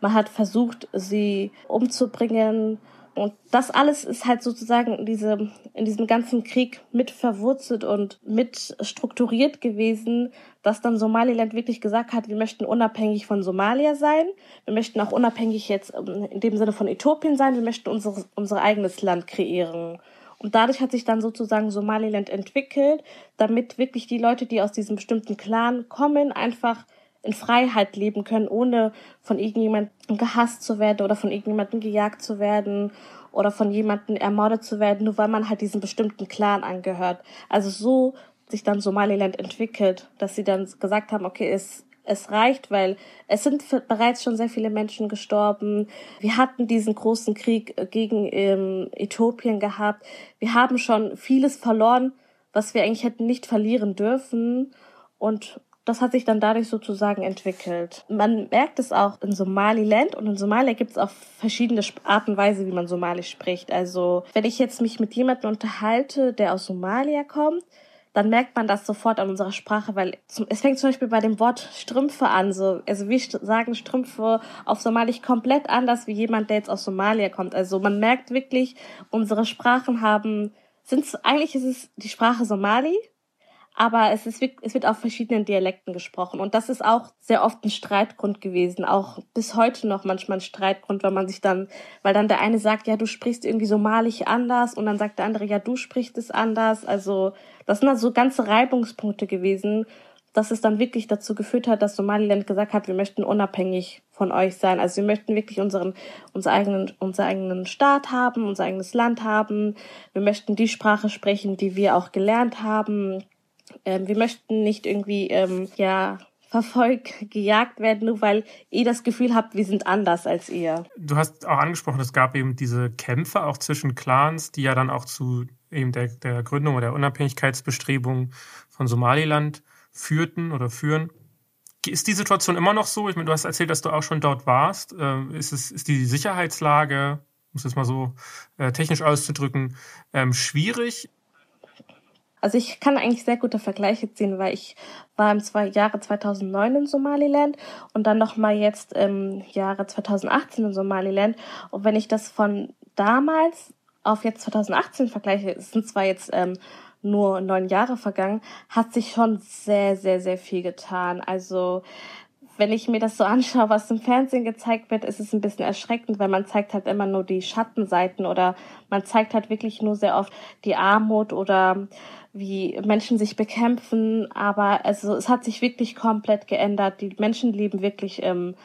man hat versucht, sie umzubringen und das alles ist halt sozusagen in, diese, in diesem ganzen Krieg mit verwurzelt und mit strukturiert gewesen, dass dann Somaliland wirklich gesagt hat, wir möchten unabhängig von Somalia sein, wir möchten auch unabhängig jetzt ähm, in dem Sinne von Äthiopien sein, wir möchten unser, unser eigenes Land kreieren. Und dadurch hat sich dann sozusagen Somaliland entwickelt, damit wirklich die Leute, die aus diesem bestimmten Clan kommen, einfach in Freiheit leben können, ohne von irgendjemandem gehasst zu werden oder von irgendjemandem gejagt zu werden oder von jemandem ermordet zu werden, nur weil man halt diesem bestimmten Clan angehört. Also so sich dann Somaliland entwickelt, dass sie dann gesagt haben, okay, es, es reicht, weil es sind bereits schon sehr viele Menschen gestorben. Wir hatten diesen großen Krieg gegen ähm, Äthiopien gehabt. Wir haben schon vieles verloren, was wir eigentlich hätten nicht verlieren dürfen. Und das hat sich dann dadurch sozusagen entwickelt. Man merkt es auch in Somaliland und in Somalia gibt es auch verschiedene Arten und Weise, wie man Somalisch spricht. Also wenn ich jetzt mich mit jemandem unterhalte, der aus Somalia kommt, dann merkt man das sofort an unserer Sprache, weil es fängt zum Beispiel bei dem Wort Strümpfe an. So, also wir sagen Strümpfe auf Somalisch komplett anders wie jemand, der jetzt aus Somalia kommt. Also man merkt wirklich, unsere Sprachen haben, sind eigentlich ist es die Sprache Somali, aber es, ist, es wird auf verschiedenen Dialekten gesprochen. Und das ist auch sehr oft ein Streitgrund gewesen, auch bis heute noch manchmal ein Streitgrund, weil man sich dann, weil dann der eine sagt, ja, du sprichst irgendwie somalisch anders und dann sagt der andere, ja, du sprichst es anders. Also das sind also ganze Reibungspunkte gewesen, dass es dann wirklich dazu geführt hat, dass Somaliland gesagt hat, wir möchten unabhängig von euch sein. Also wir möchten wirklich unseren, unseren eigenen, unseren eigenen Staat haben, unser eigenes Land haben. Wir möchten die Sprache sprechen, die wir auch gelernt haben ähm, wir möchten nicht irgendwie ähm, ja verfolgt, gejagt werden, nur weil ihr das Gefühl habt, wir sind anders als ihr. Du hast auch angesprochen, es gab eben diese Kämpfe auch zwischen Clans, die ja dann auch zu eben der, der Gründung oder der Unabhängigkeitsbestrebungen von Somaliland führten oder führen. Ist die Situation immer noch so? Ich meine, du hast erzählt, dass du auch schon dort warst. Ähm, ist, es, ist die Sicherheitslage, um es jetzt mal so äh, technisch auszudrücken, ähm, schwierig? Also ich kann eigentlich sehr gute Vergleiche ziehen, weil ich war im zwei Jahre 2009 in Somaliland und dann nochmal jetzt im Jahre 2018 in Somaliland. Und wenn ich das von damals auf jetzt 2018 vergleiche, es sind zwar jetzt ähm, nur neun Jahre vergangen, hat sich schon sehr, sehr, sehr viel getan. Also wenn ich mir das so anschaue, was im Fernsehen gezeigt wird, ist es ein bisschen erschreckend, weil man zeigt halt immer nur die Schattenseiten oder man zeigt halt wirklich nur sehr oft die Armut oder wie Menschen sich bekämpfen. Aber also es hat sich wirklich komplett geändert. Die Menschen leben wirklich ähm,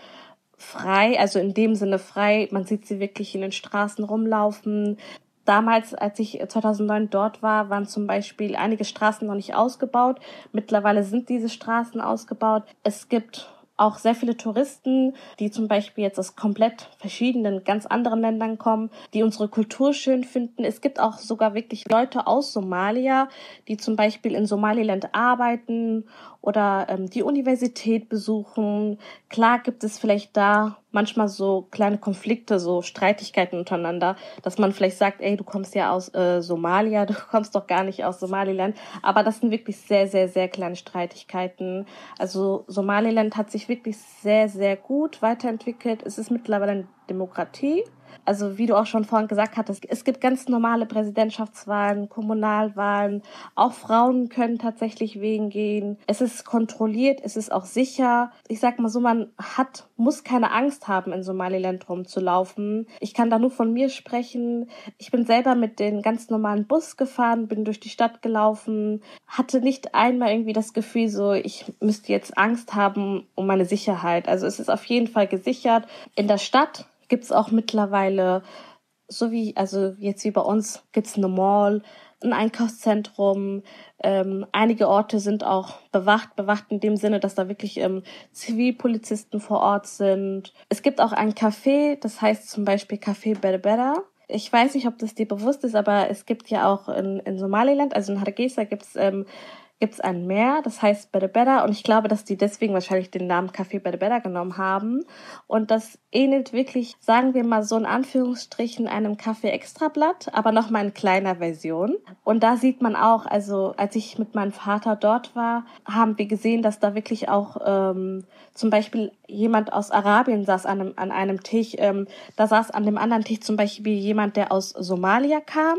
frei, also in dem Sinne frei. Man sieht sie wirklich in den Straßen rumlaufen. Damals, als ich 2009 dort war, waren zum Beispiel einige Straßen noch nicht ausgebaut. Mittlerweile sind diese Straßen ausgebaut. Es gibt auch sehr viele Touristen, die zum Beispiel jetzt aus komplett verschiedenen, ganz anderen Ländern kommen, die unsere Kultur schön finden. Es gibt auch sogar wirklich Leute aus Somalia, die zum Beispiel in Somaliland arbeiten oder ähm, die Universität besuchen. Klar gibt es vielleicht da manchmal so kleine Konflikte, so Streitigkeiten untereinander, dass man vielleicht sagt, ey, du kommst ja aus äh, Somalia, du kommst doch gar nicht aus Somaliland. Aber das sind wirklich sehr, sehr, sehr kleine Streitigkeiten. Also Somaliland hat sich wirklich sehr, sehr gut weiterentwickelt. Es ist mittlerweile eine Demokratie. Also wie du auch schon vorhin gesagt hattest, es gibt ganz normale Präsidentschaftswahlen, Kommunalwahlen. Auch Frauen können tatsächlich wählen gehen. Es ist kontrolliert, es ist auch sicher. Ich sag mal so, man hat, muss keine Angst haben, in Somaliland rumzulaufen. Ich kann da nur von mir sprechen. Ich bin selber mit den ganz normalen Bus gefahren, bin durch die Stadt gelaufen, hatte nicht einmal irgendwie das Gefühl, so ich müsste jetzt Angst haben um meine Sicherheit. Also es ist auf jeden Fall gesichert. In der Stadt gibt es auch mittlerweile, so wie, also jetzt wie bei uns, gibt es eine Mall, ein Einkaufszentrum. Ähm, einige Orte sind auch bewacht, bewacht in dem Sinne, dass da wirklich ähm, Zivilpolizisten vor Ort sind. Es gibt auch ein Café, das heißt zum Beispiel Café Berbera. Ich weiß nicht, ob das dir bewusst ist, aber es gibt ja auch in, in Somaliland, also in Hargeisa gibt es ähm, gibt es ein Meer, das heißt Berbera und ich glaube, dass die deswegen wahrscheinlich den Namen Café Berbera genommen haben. Und das ähnelt wirklich, sagen wir mal so in Anführungsstrichen einem Kaffee Extrablatt, aber noch mal in kleiner Version. Und da sieht man auch, also als ich mit meinem Vater dort war, haben wir gesehen, dass da wirklich auch ähm, zum Beispiel jemand aus Arabien saß an einem, an einem Tisch, ähm, da saß an dem anderen Tisch zum Beispiel jemand, der aus Somalia kam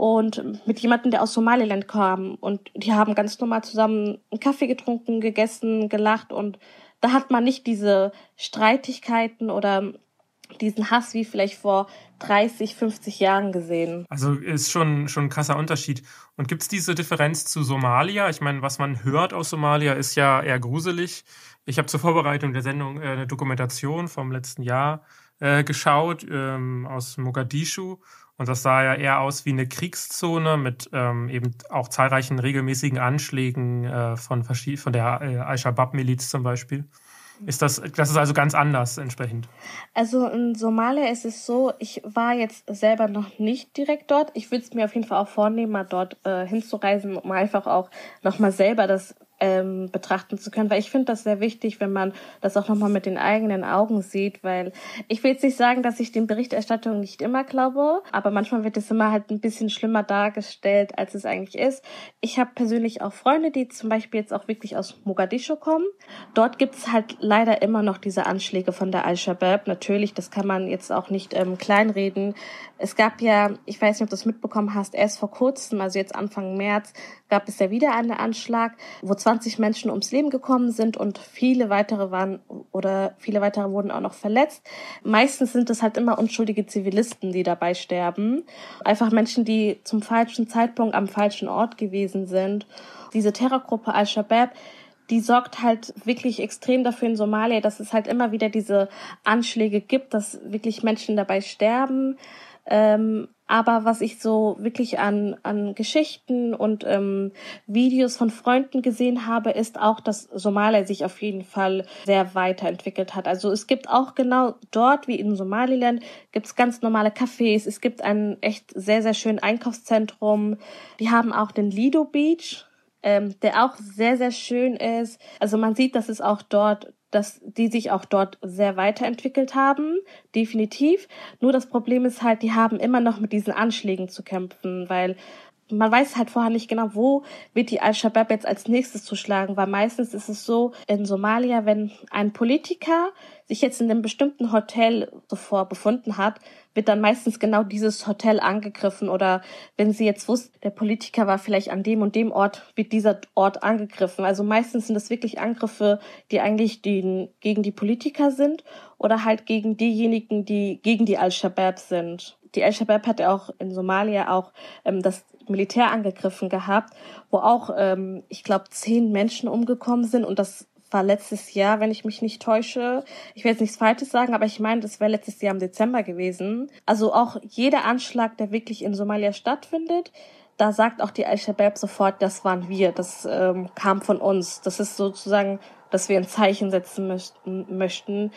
und mit jemandem, der aus Somaliland kam. Und die haben ganz normal zusammen einen Kaffee getrunken, gegessen, gelacht und da hat man nicht diese Streitigkeiten oder diesen Hass wie vielleicht vor 30, 50 Jahren gesehen. Also ist schon, schon ein krasser Unterschied. Und gibt es diese Differenz zu Somalia? Ich meine, was man hört aus Somalia ist ja eher gruselig. Ich habe zur Vorbereitung der Sendung äh, eine Dokumentation vom letzten Jahr äh, geschaut ähm, aus Mogadischu. Und das sah ja eher aus wie eine Kriegszone mit ähm, eben auch zahlreichen regelmäßigen Anschlägen äh, von, von der äh, Al-Shabaab-Miliz zum Beispiel. Ist das, das ist also ganz anders entsprechend. Also in Somalia ist es so, ich war jetzt selber noch nicht direkt dort. Ich würde es mir auf jeden Fall auch vornehmen, mal dort äh, hinzureisen, um einfach auch nochmal selber das ähm, betrachten zu können, weil ich finde das sehr wichtig, wenn man das auch nochmal mit den eigenen Augen sieht, weil ich will jetzt nicht sagen, dass ich den Berichterstattungen nicht immer glaube, aber manchmal wird es immer halt ein bisschen schlimmer dargestellt, als es eigentlich ist. Ich habe persönlich auch Freunde, die zum Beispiel jetzt auch wirklich aus Mogadischu kommen. Dort gibt es halt leider immer noch diese Anschläge von der Al-Shabaab. Natürlich, das kann man jetzt auch nicht ähm, kleinreden. Es gab ja, ich weiß nicht, ob du das mitbekommen hast, erst vor kurzem, also jetzt Anfang März, gab es ja wieder einen Anschlag, wo 20 Menschen ums Leben gekommen sind und viele weitere waren oder viele weitere wurden auch noch verletzt. Meistens sind es halt immer unschuldige Zivilisten, die dabei sterben. Einfach Menschen, die zum falschen Zeitpunkt am falschen Ort gewesen sind. Diese Terrorgruppe Al-Shabaab, die sorgt halt wirklich extrem dafür in Somalia, dass es halt immer wieder diese Anschläge gibt, dass wirklich Menschen dabei sterben. Ähm, aber was ich so wirklich an, an Geschichten und ähm, Videos von Freunden gesehen habe, ist auch, dass Somalia sich auf jeden Fall sehr weiterentwickelt hat. Also es gibt auch genau dort, wie in Somaliland, gibt es ganz normale Cafés. Es gibt ein echt sehr, sehr schönes Einkaufszentrum. Die haben auch den Lido Beach ähm, der auch sehr, sehr schön ist. Also man sieht, dass es auch dort, dass die sich auch dort sehr weiterentwickelt haben, definitiv. Nur das Problem ist halt, die haben immer noch mit diesen Anschlägen zu kämpfen, weil man weiß halt vorher nicht genau, wo wird die Al-Shabaab jetzt als nächstes zuschlagen, weil meistens ist es so in Somalia, wenn ein Politiker sich jetzt in einem bestimmten Hotel zuvor befunden hat, wird dann meistens genau dieses Hotel angegriffen oder wenn sie jetzt wusste, der Politiker war vielleicht an dem und dem Ort, wird dieser Ort angegriffen. Also meistens sind es wirklich Angriffe, die eigentlich den, gegen die Politiker sind oder halt gegen diejenigen, die gegen die Al-Shabaab sind. Die Al-Shabaab hat ja auch in Somalia auch ähm, das Militär angegriffen gehabt, wo auch, ähm, ich glaube, zehn Menschen umgekommen sind und das war letztes Jahr, wenn ich mich nicht täusche. Ich will jetzt nichts Falsches sagen, aber ich meine, das wäre letztes Jahr im Dezember gewesen. Also auch jeder Anschlag, der wirklich in Somalia stattfindet, da sagt auch die Al-Shabaab sofort, das waren wir, das ähm, kam von uns. Das ist sozusagen, dass wir ein Zeichen setzen möchten. möchten.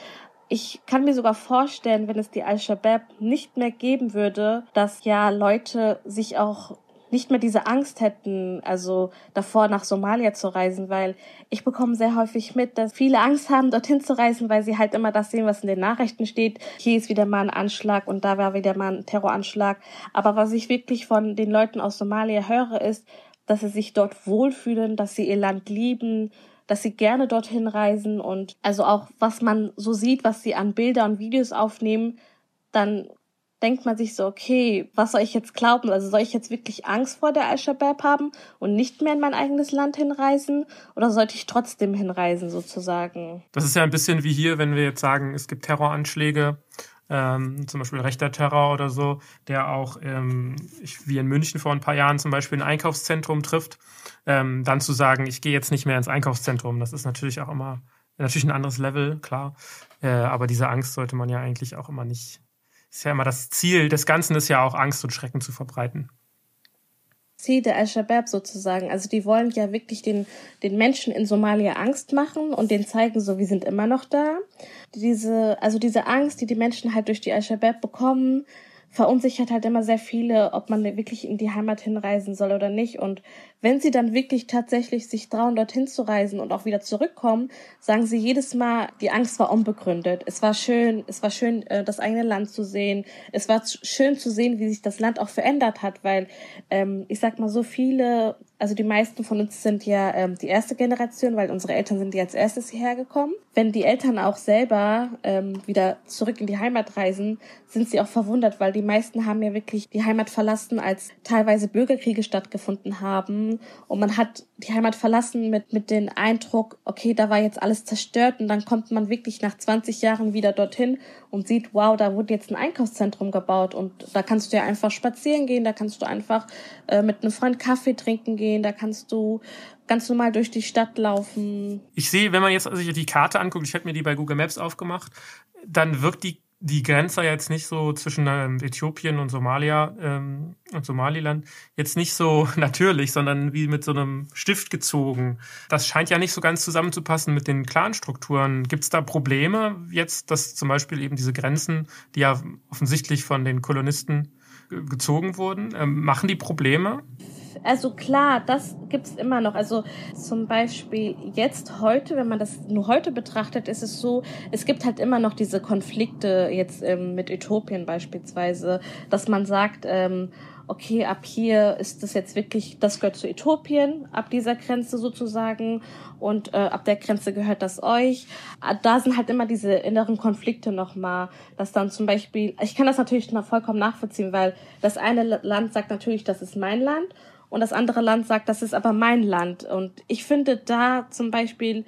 Ich kann mir sogar vorstellen, wenn es die Al-Shabaab nicht mehr geben würde, dass ja Leute sich auch nicht mehr diese Angst hätten, also davor nach Somalia zu reisen, weil ich bekomme sehr häufig mit, dass viele Angst haben, dorthin zu reisen, weil sie halt immer das sehen, was in den Nachrichten steht. Hier ist wieder mal ein Anschlag und da war wieder mal ein Terroranschlag. Aber was ich wirklich von den Leuten aus Somalia höre, ist, dass sie sich dort wohlfühlen, dass sie ihr Land lieben, dass sie gerne dorthin reisen und also auch was man so sieht, was sie an Bilder und Videos aufnehmen, dann denkt man sich so, okay, was soll ich jetzt glauben? Also soll ich jetzt wirklich Angst vor der Al-Shabaab haben und nicht mehr in mein eigenes Land hinreisen? Oder sollte ich trotzdem hinreisen sozusagen? Das ist ja ein bisschen wie hier, wenn wir jetzt sagen, es gibt Terroranschläge, ähm, zum Beispiel rechter Terror oder so, der auch ähm, ich, wie in München vor ein paar Jahren zum Beispiel ein Einkaufszentrum trifft, ähm, dann zu sagen, ich gehe jetzt nicht mehr ins Einkaufszentrum, das ist natürlich auch immer natürlich ein anderes Level, klar. Äh, aber diese Angst sollte man ja eigentlich auch immer nicht ist ja immer das Ziel des Ganzen ist ja auch Angst und Schrecken zu verbreiten. Ziel der Al-Shabaab sozusagen. Also die wollen ja wirklich den, den Menschen in Somalia Angst machen und denen zeigen, so wir sind immer noch da. Diese, also diese Angst, die die Menschen halt durch die Al-Shabaab bekommen, verunsichert halt immer sehr viele, ob man wirklich in die Heimat hinreisen soll oder nicht. Und wenn sie dann wirklich tatsächlich sich trauen, dorthin zu reisen und auch wieder zurückkommen, sagen sie jedes Mal, die Angst war unbegründet. Es war schön, es war schön, äh, das eigene Land zu sehen. Es war schön zu sehen, wie sich das Land auch verändert hat, weil ähm, ich sag mal, so viele also die meisten von uns sind ja ähm, die erste Generation, weil unsere Eltern sind ja als erstes hierher gekommen. Wenn die Eltern auch selber ähm, wieder zurück in die Heimat reisen, sind sie auch verwundert, weil die meisten haben ja wirklich die Heimat verlassen, als teilweise Bürgerkriege stattgefunden haben. Und man hat die Heimat verlassen mit, mit dem Eindruck, okay, da war jetzt alles zerstört und dann kommt man wirklich nach 20 Jahren wieder dorthin und sieht, wow, da wurde jetzt ein Einkaufszentrum gebaut und da kannst du ja einfach spazieren gehen, da kannst du einfach äh, mit einem Freund Kaffee trinken gehen, da kannst du ganz normal durch die Stadt laufen. Ich sehe, wenn man jetzt sich die Karte anguckt, ich hätte mir die bei Google Maps aufgemacht, dann wirkt die die Grenze jetzt nicht so zwischen ähm, Äthiopien und Somalia ähm, und Somaliland jetzt nicht so natürlich, sondern wie mit so einem Stift gezogen. Das scheint ja nicht so ganz zusammenzupassen mit den Clanstrukturen. Gibt es da Probleme jetzt, dass zum Beispiel eben diese Grenzen, die ja offensichtlich von den Kolonisten gezogen wurden, ähm, machen die Probleme? Also klar, das gibt's immer noch. Also zum Beispiel jetzt heute, wenn man das nur heute betrachtet, ist es so, es gibt halt immer noch diese Konflikte jetzt ähm, mit Äthiopien beispielsweise, dass man sagt, ähm, okay, ab hier ist das jetzt wirklich, das gehört zu Äthiopien, ab dieser Grenze sozusagen und äh, ab der Grenze gehört das euch. Ah, da sind halt immer diese inneren Konflikte nochmal, dass dann zum Beispiel, ich kann das natürlich noch vollkommen nachvollziehen, weil das eine Land sagt natürlich, das ist mein Land und das andere Land sagt, das ist aber mein Land. Und ich finde da zum Beispiel,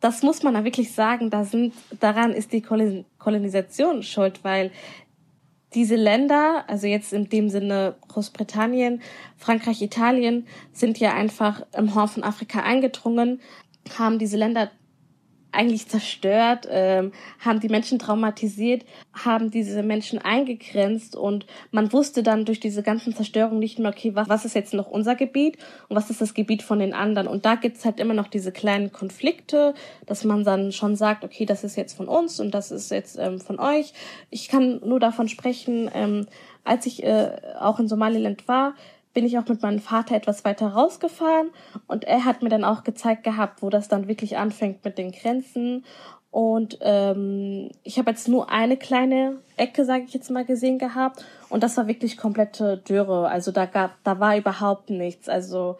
das muss man da wirklich sagen, da sind, daran ist die Kolonisation schuld, weil diese Länder, also jetzt in dem Sinne Großbritannien, Frankreich, Italien, sind ja einfach im Horn von Afrika eingedrungen, haben diese Länder eigentlich zerstört, ähm, haben die Menschen traumatisiert, haben diese Menschen eingegrenzt und man wusste dann durch diese ganzen Zerstörungen nicht mehr, okay, was, was ist jetzt noch unser Gebiet und was ist das Gebiet von den anderen. Und da gibt's halt immer noch diese kleinen Konflikte, dass man dann schon sagt, okay, das ist jetzt von uns und das ist jetzt ähm, von euch. Ich kann nur davon sprechen, ähm, als ich äh, auch in Somaliland war, bin ich auch mit meinem Vater etwas weiter rausgefahren und er hat mir dann auch gezeigt gehabt, wo das dann wirklich anfängt mit den Grenzen. Und ähm, ich habe jetzt nur eine kleine Ecke, sage ich jetzt mal, gesehen gehabt und das war wirklich komplette Dürre. Also da gab, da war überhaupt nichts. Also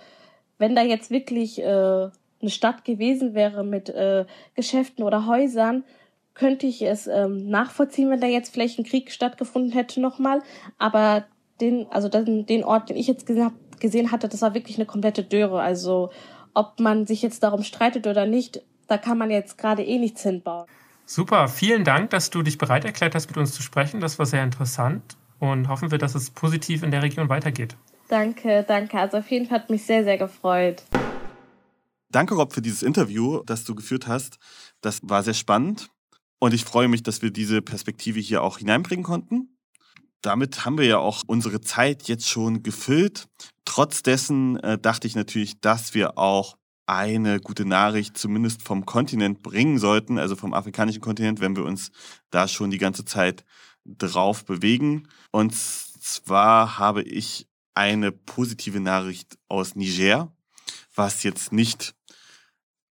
wenn da jetzt wirklich äh, eine Stadt gewesen wäre mit äh, Geschäften oder Häusern, könnte ich es ähm, nachvollziehen, wenn da jetzt vielleicht ein Krieg stattgefunden hätte nochmal. Aber den, also den, den Ort, den ich jetzt gesehen, hab, gesehen hatte, das war wirklich eine komplette Dürre. Also ob man sich jetzt darum streitet oder nicht, da kann man jetzt gerade eh nichts hinbauen. Super, vielen Dank, dass du dich bereit erklärt hast, mit uns zu sprechen. Das war sehr interessant und hoffen wir, dass es positiv in der Region weitergeht. Danke, danke. Also auf jeden Fall hat mich sehr, sehr gefreut. Danke, Rob, für dieses Interview, das du geführt hast. Das war sehr spannend und ich freue mich, dass wir diese Perspektive hier auch hineinbringen konnten damit haben wir ja auch unsere Zeit jetzt schon gefüllt. Trotz dessen äh, dachte ich natürlich, dass wir auch eine gute Nachricht zumindest vom Kontinent bringen sollten, also vom afrikanischen Kontinent, wenn wir uns da schon die ganze Zeit drauf bewegen. Und zwar habe ich eine positive Nachricht aus Niger, was jetzt nicht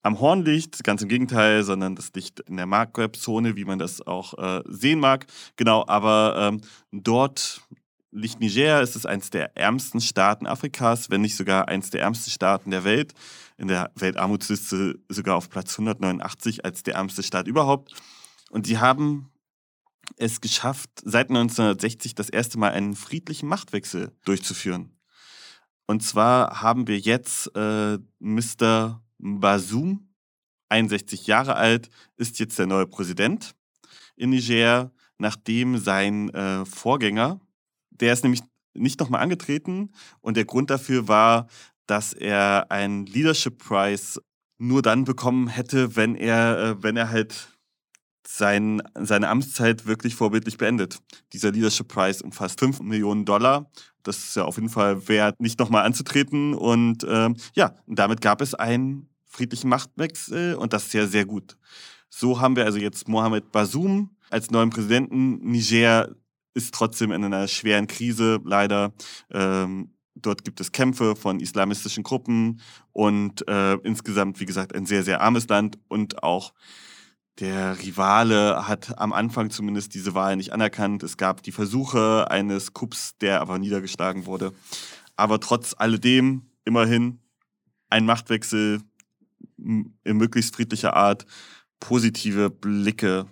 am Horn liegt, ganz im Gegenteil, sondern das liegt in der Maghreb-Zone, wie man das auch äh, sehen mag. Genau, aber ähm, dort liegt Niger, es ist eines der ärmsten Staaten Afrikas, wenn nicht sogar eines der ärmsten Staaten der Welt. In der Weltarmutsliste sogar auf Platz 189 als der ärmste Staat überhaupt. Und sie haben es geschafft, seit 1960 das erste Mal einen friedlichen Machtwechsel durchzuführen. Und zwar haben wir jetzt äh, Mr. Bazoum, 61 Jahre alt, ist jetzt der neue Präsident in Niger, nachdem sein äh, Vorgänger, der ist nämlich nicht nochmal angetreten und der Grund dafür war, dass er einen Leadership Prize nur dann bekommen hätte, wenn er, äh, wenn er halt sein, seine Amtszeit wirklich vorbildlich beendet. Dieser Leadership Prize umfasst 5 Millionen Dollar. Das ist ja auf jeden Fall wert, nicht nochmal anzutreten. Und ähm, ja, damit gab es einen friedlichen Machtwechsel und das ist ja sehr gut. So haben wir also jetzt Mohamed Bazoum als neuen Präsidenten. Niger ist trotzdem in einer schweren Krise, leider. Ähm, dort gibt es Kämpfe von islamistischen Gruppen und äh, insgesamt, wie gesagt, ein sehr, sehr armes Land und auch der Rivale hat am Anfang zumindest diese Wahl nicht anerkannt. Es gab die Versuche eines Coups, der aber niedergeschlagen wurde. Aber trotz alledem immerhin ein Machtwechsel, in möglichst friedlicher Art positive Blicke.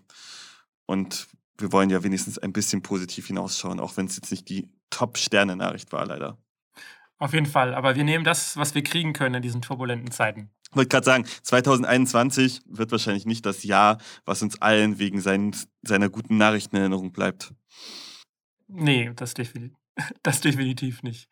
Und wir wollen ja wenigstens ein bisschen positiv hinausschauen, auch wenn es jetzt nicht die Top-Sterne-Nachricht war, leider. Auf jeden Fall. Aber wir nehmen das, was wir kriegen können in diesen turbulenten Zeiten. Ich wollte gerade sagen, 2021 wird wahrscheinlich nicht das Jahr, was uns allen wegen sein, seiner guten Nachrichten in Erinnerung bleibt. Nee, das, definitiv, das definitiv nicht.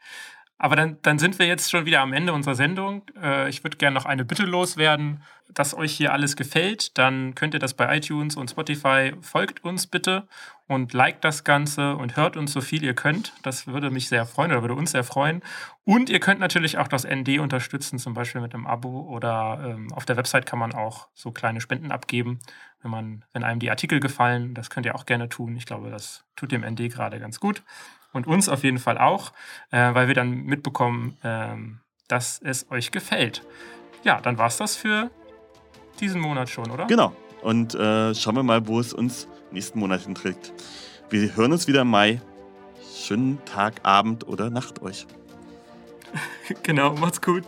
Aber dann, dann sind wir jetzt schon wieder am Ende unserer Sendung. Äh, ich würde gerne noch eine Bitte loswerden, dass euch hier alles gefällt. Dann könnt ihr das bei iTunes und Spotify. Folgt uns bitte und liked das Ganze und hört uns so viel ihr könnt. Das würde mich sehr freuen oder würde uns sehr freuen. Und ihr könnt natürlich auch das ND unterstützen, zum Beispiel mit einem Abo oder ähm, auf der Website kann man auch so kleine Spenden abgeben, wenn man, wenn einem die Artikel gefallen. Das könnt ihr auch gerne tun. Ich glaube, das tut dem ND gerade ganz gut. Und uns auf jeden Fall auch, äh, weil wir dann mitbekommen, ähm, dass es euch gefällt. Ja, dann war es das für diesen Monat schon, oder? Genau. Und äh, schauen wir mal, wo es uns nächsten Monat hinträgt. Wir hören uns wieder im Mai. Schönen Tag, Abend oder Nacht euch. genau, macht's gut.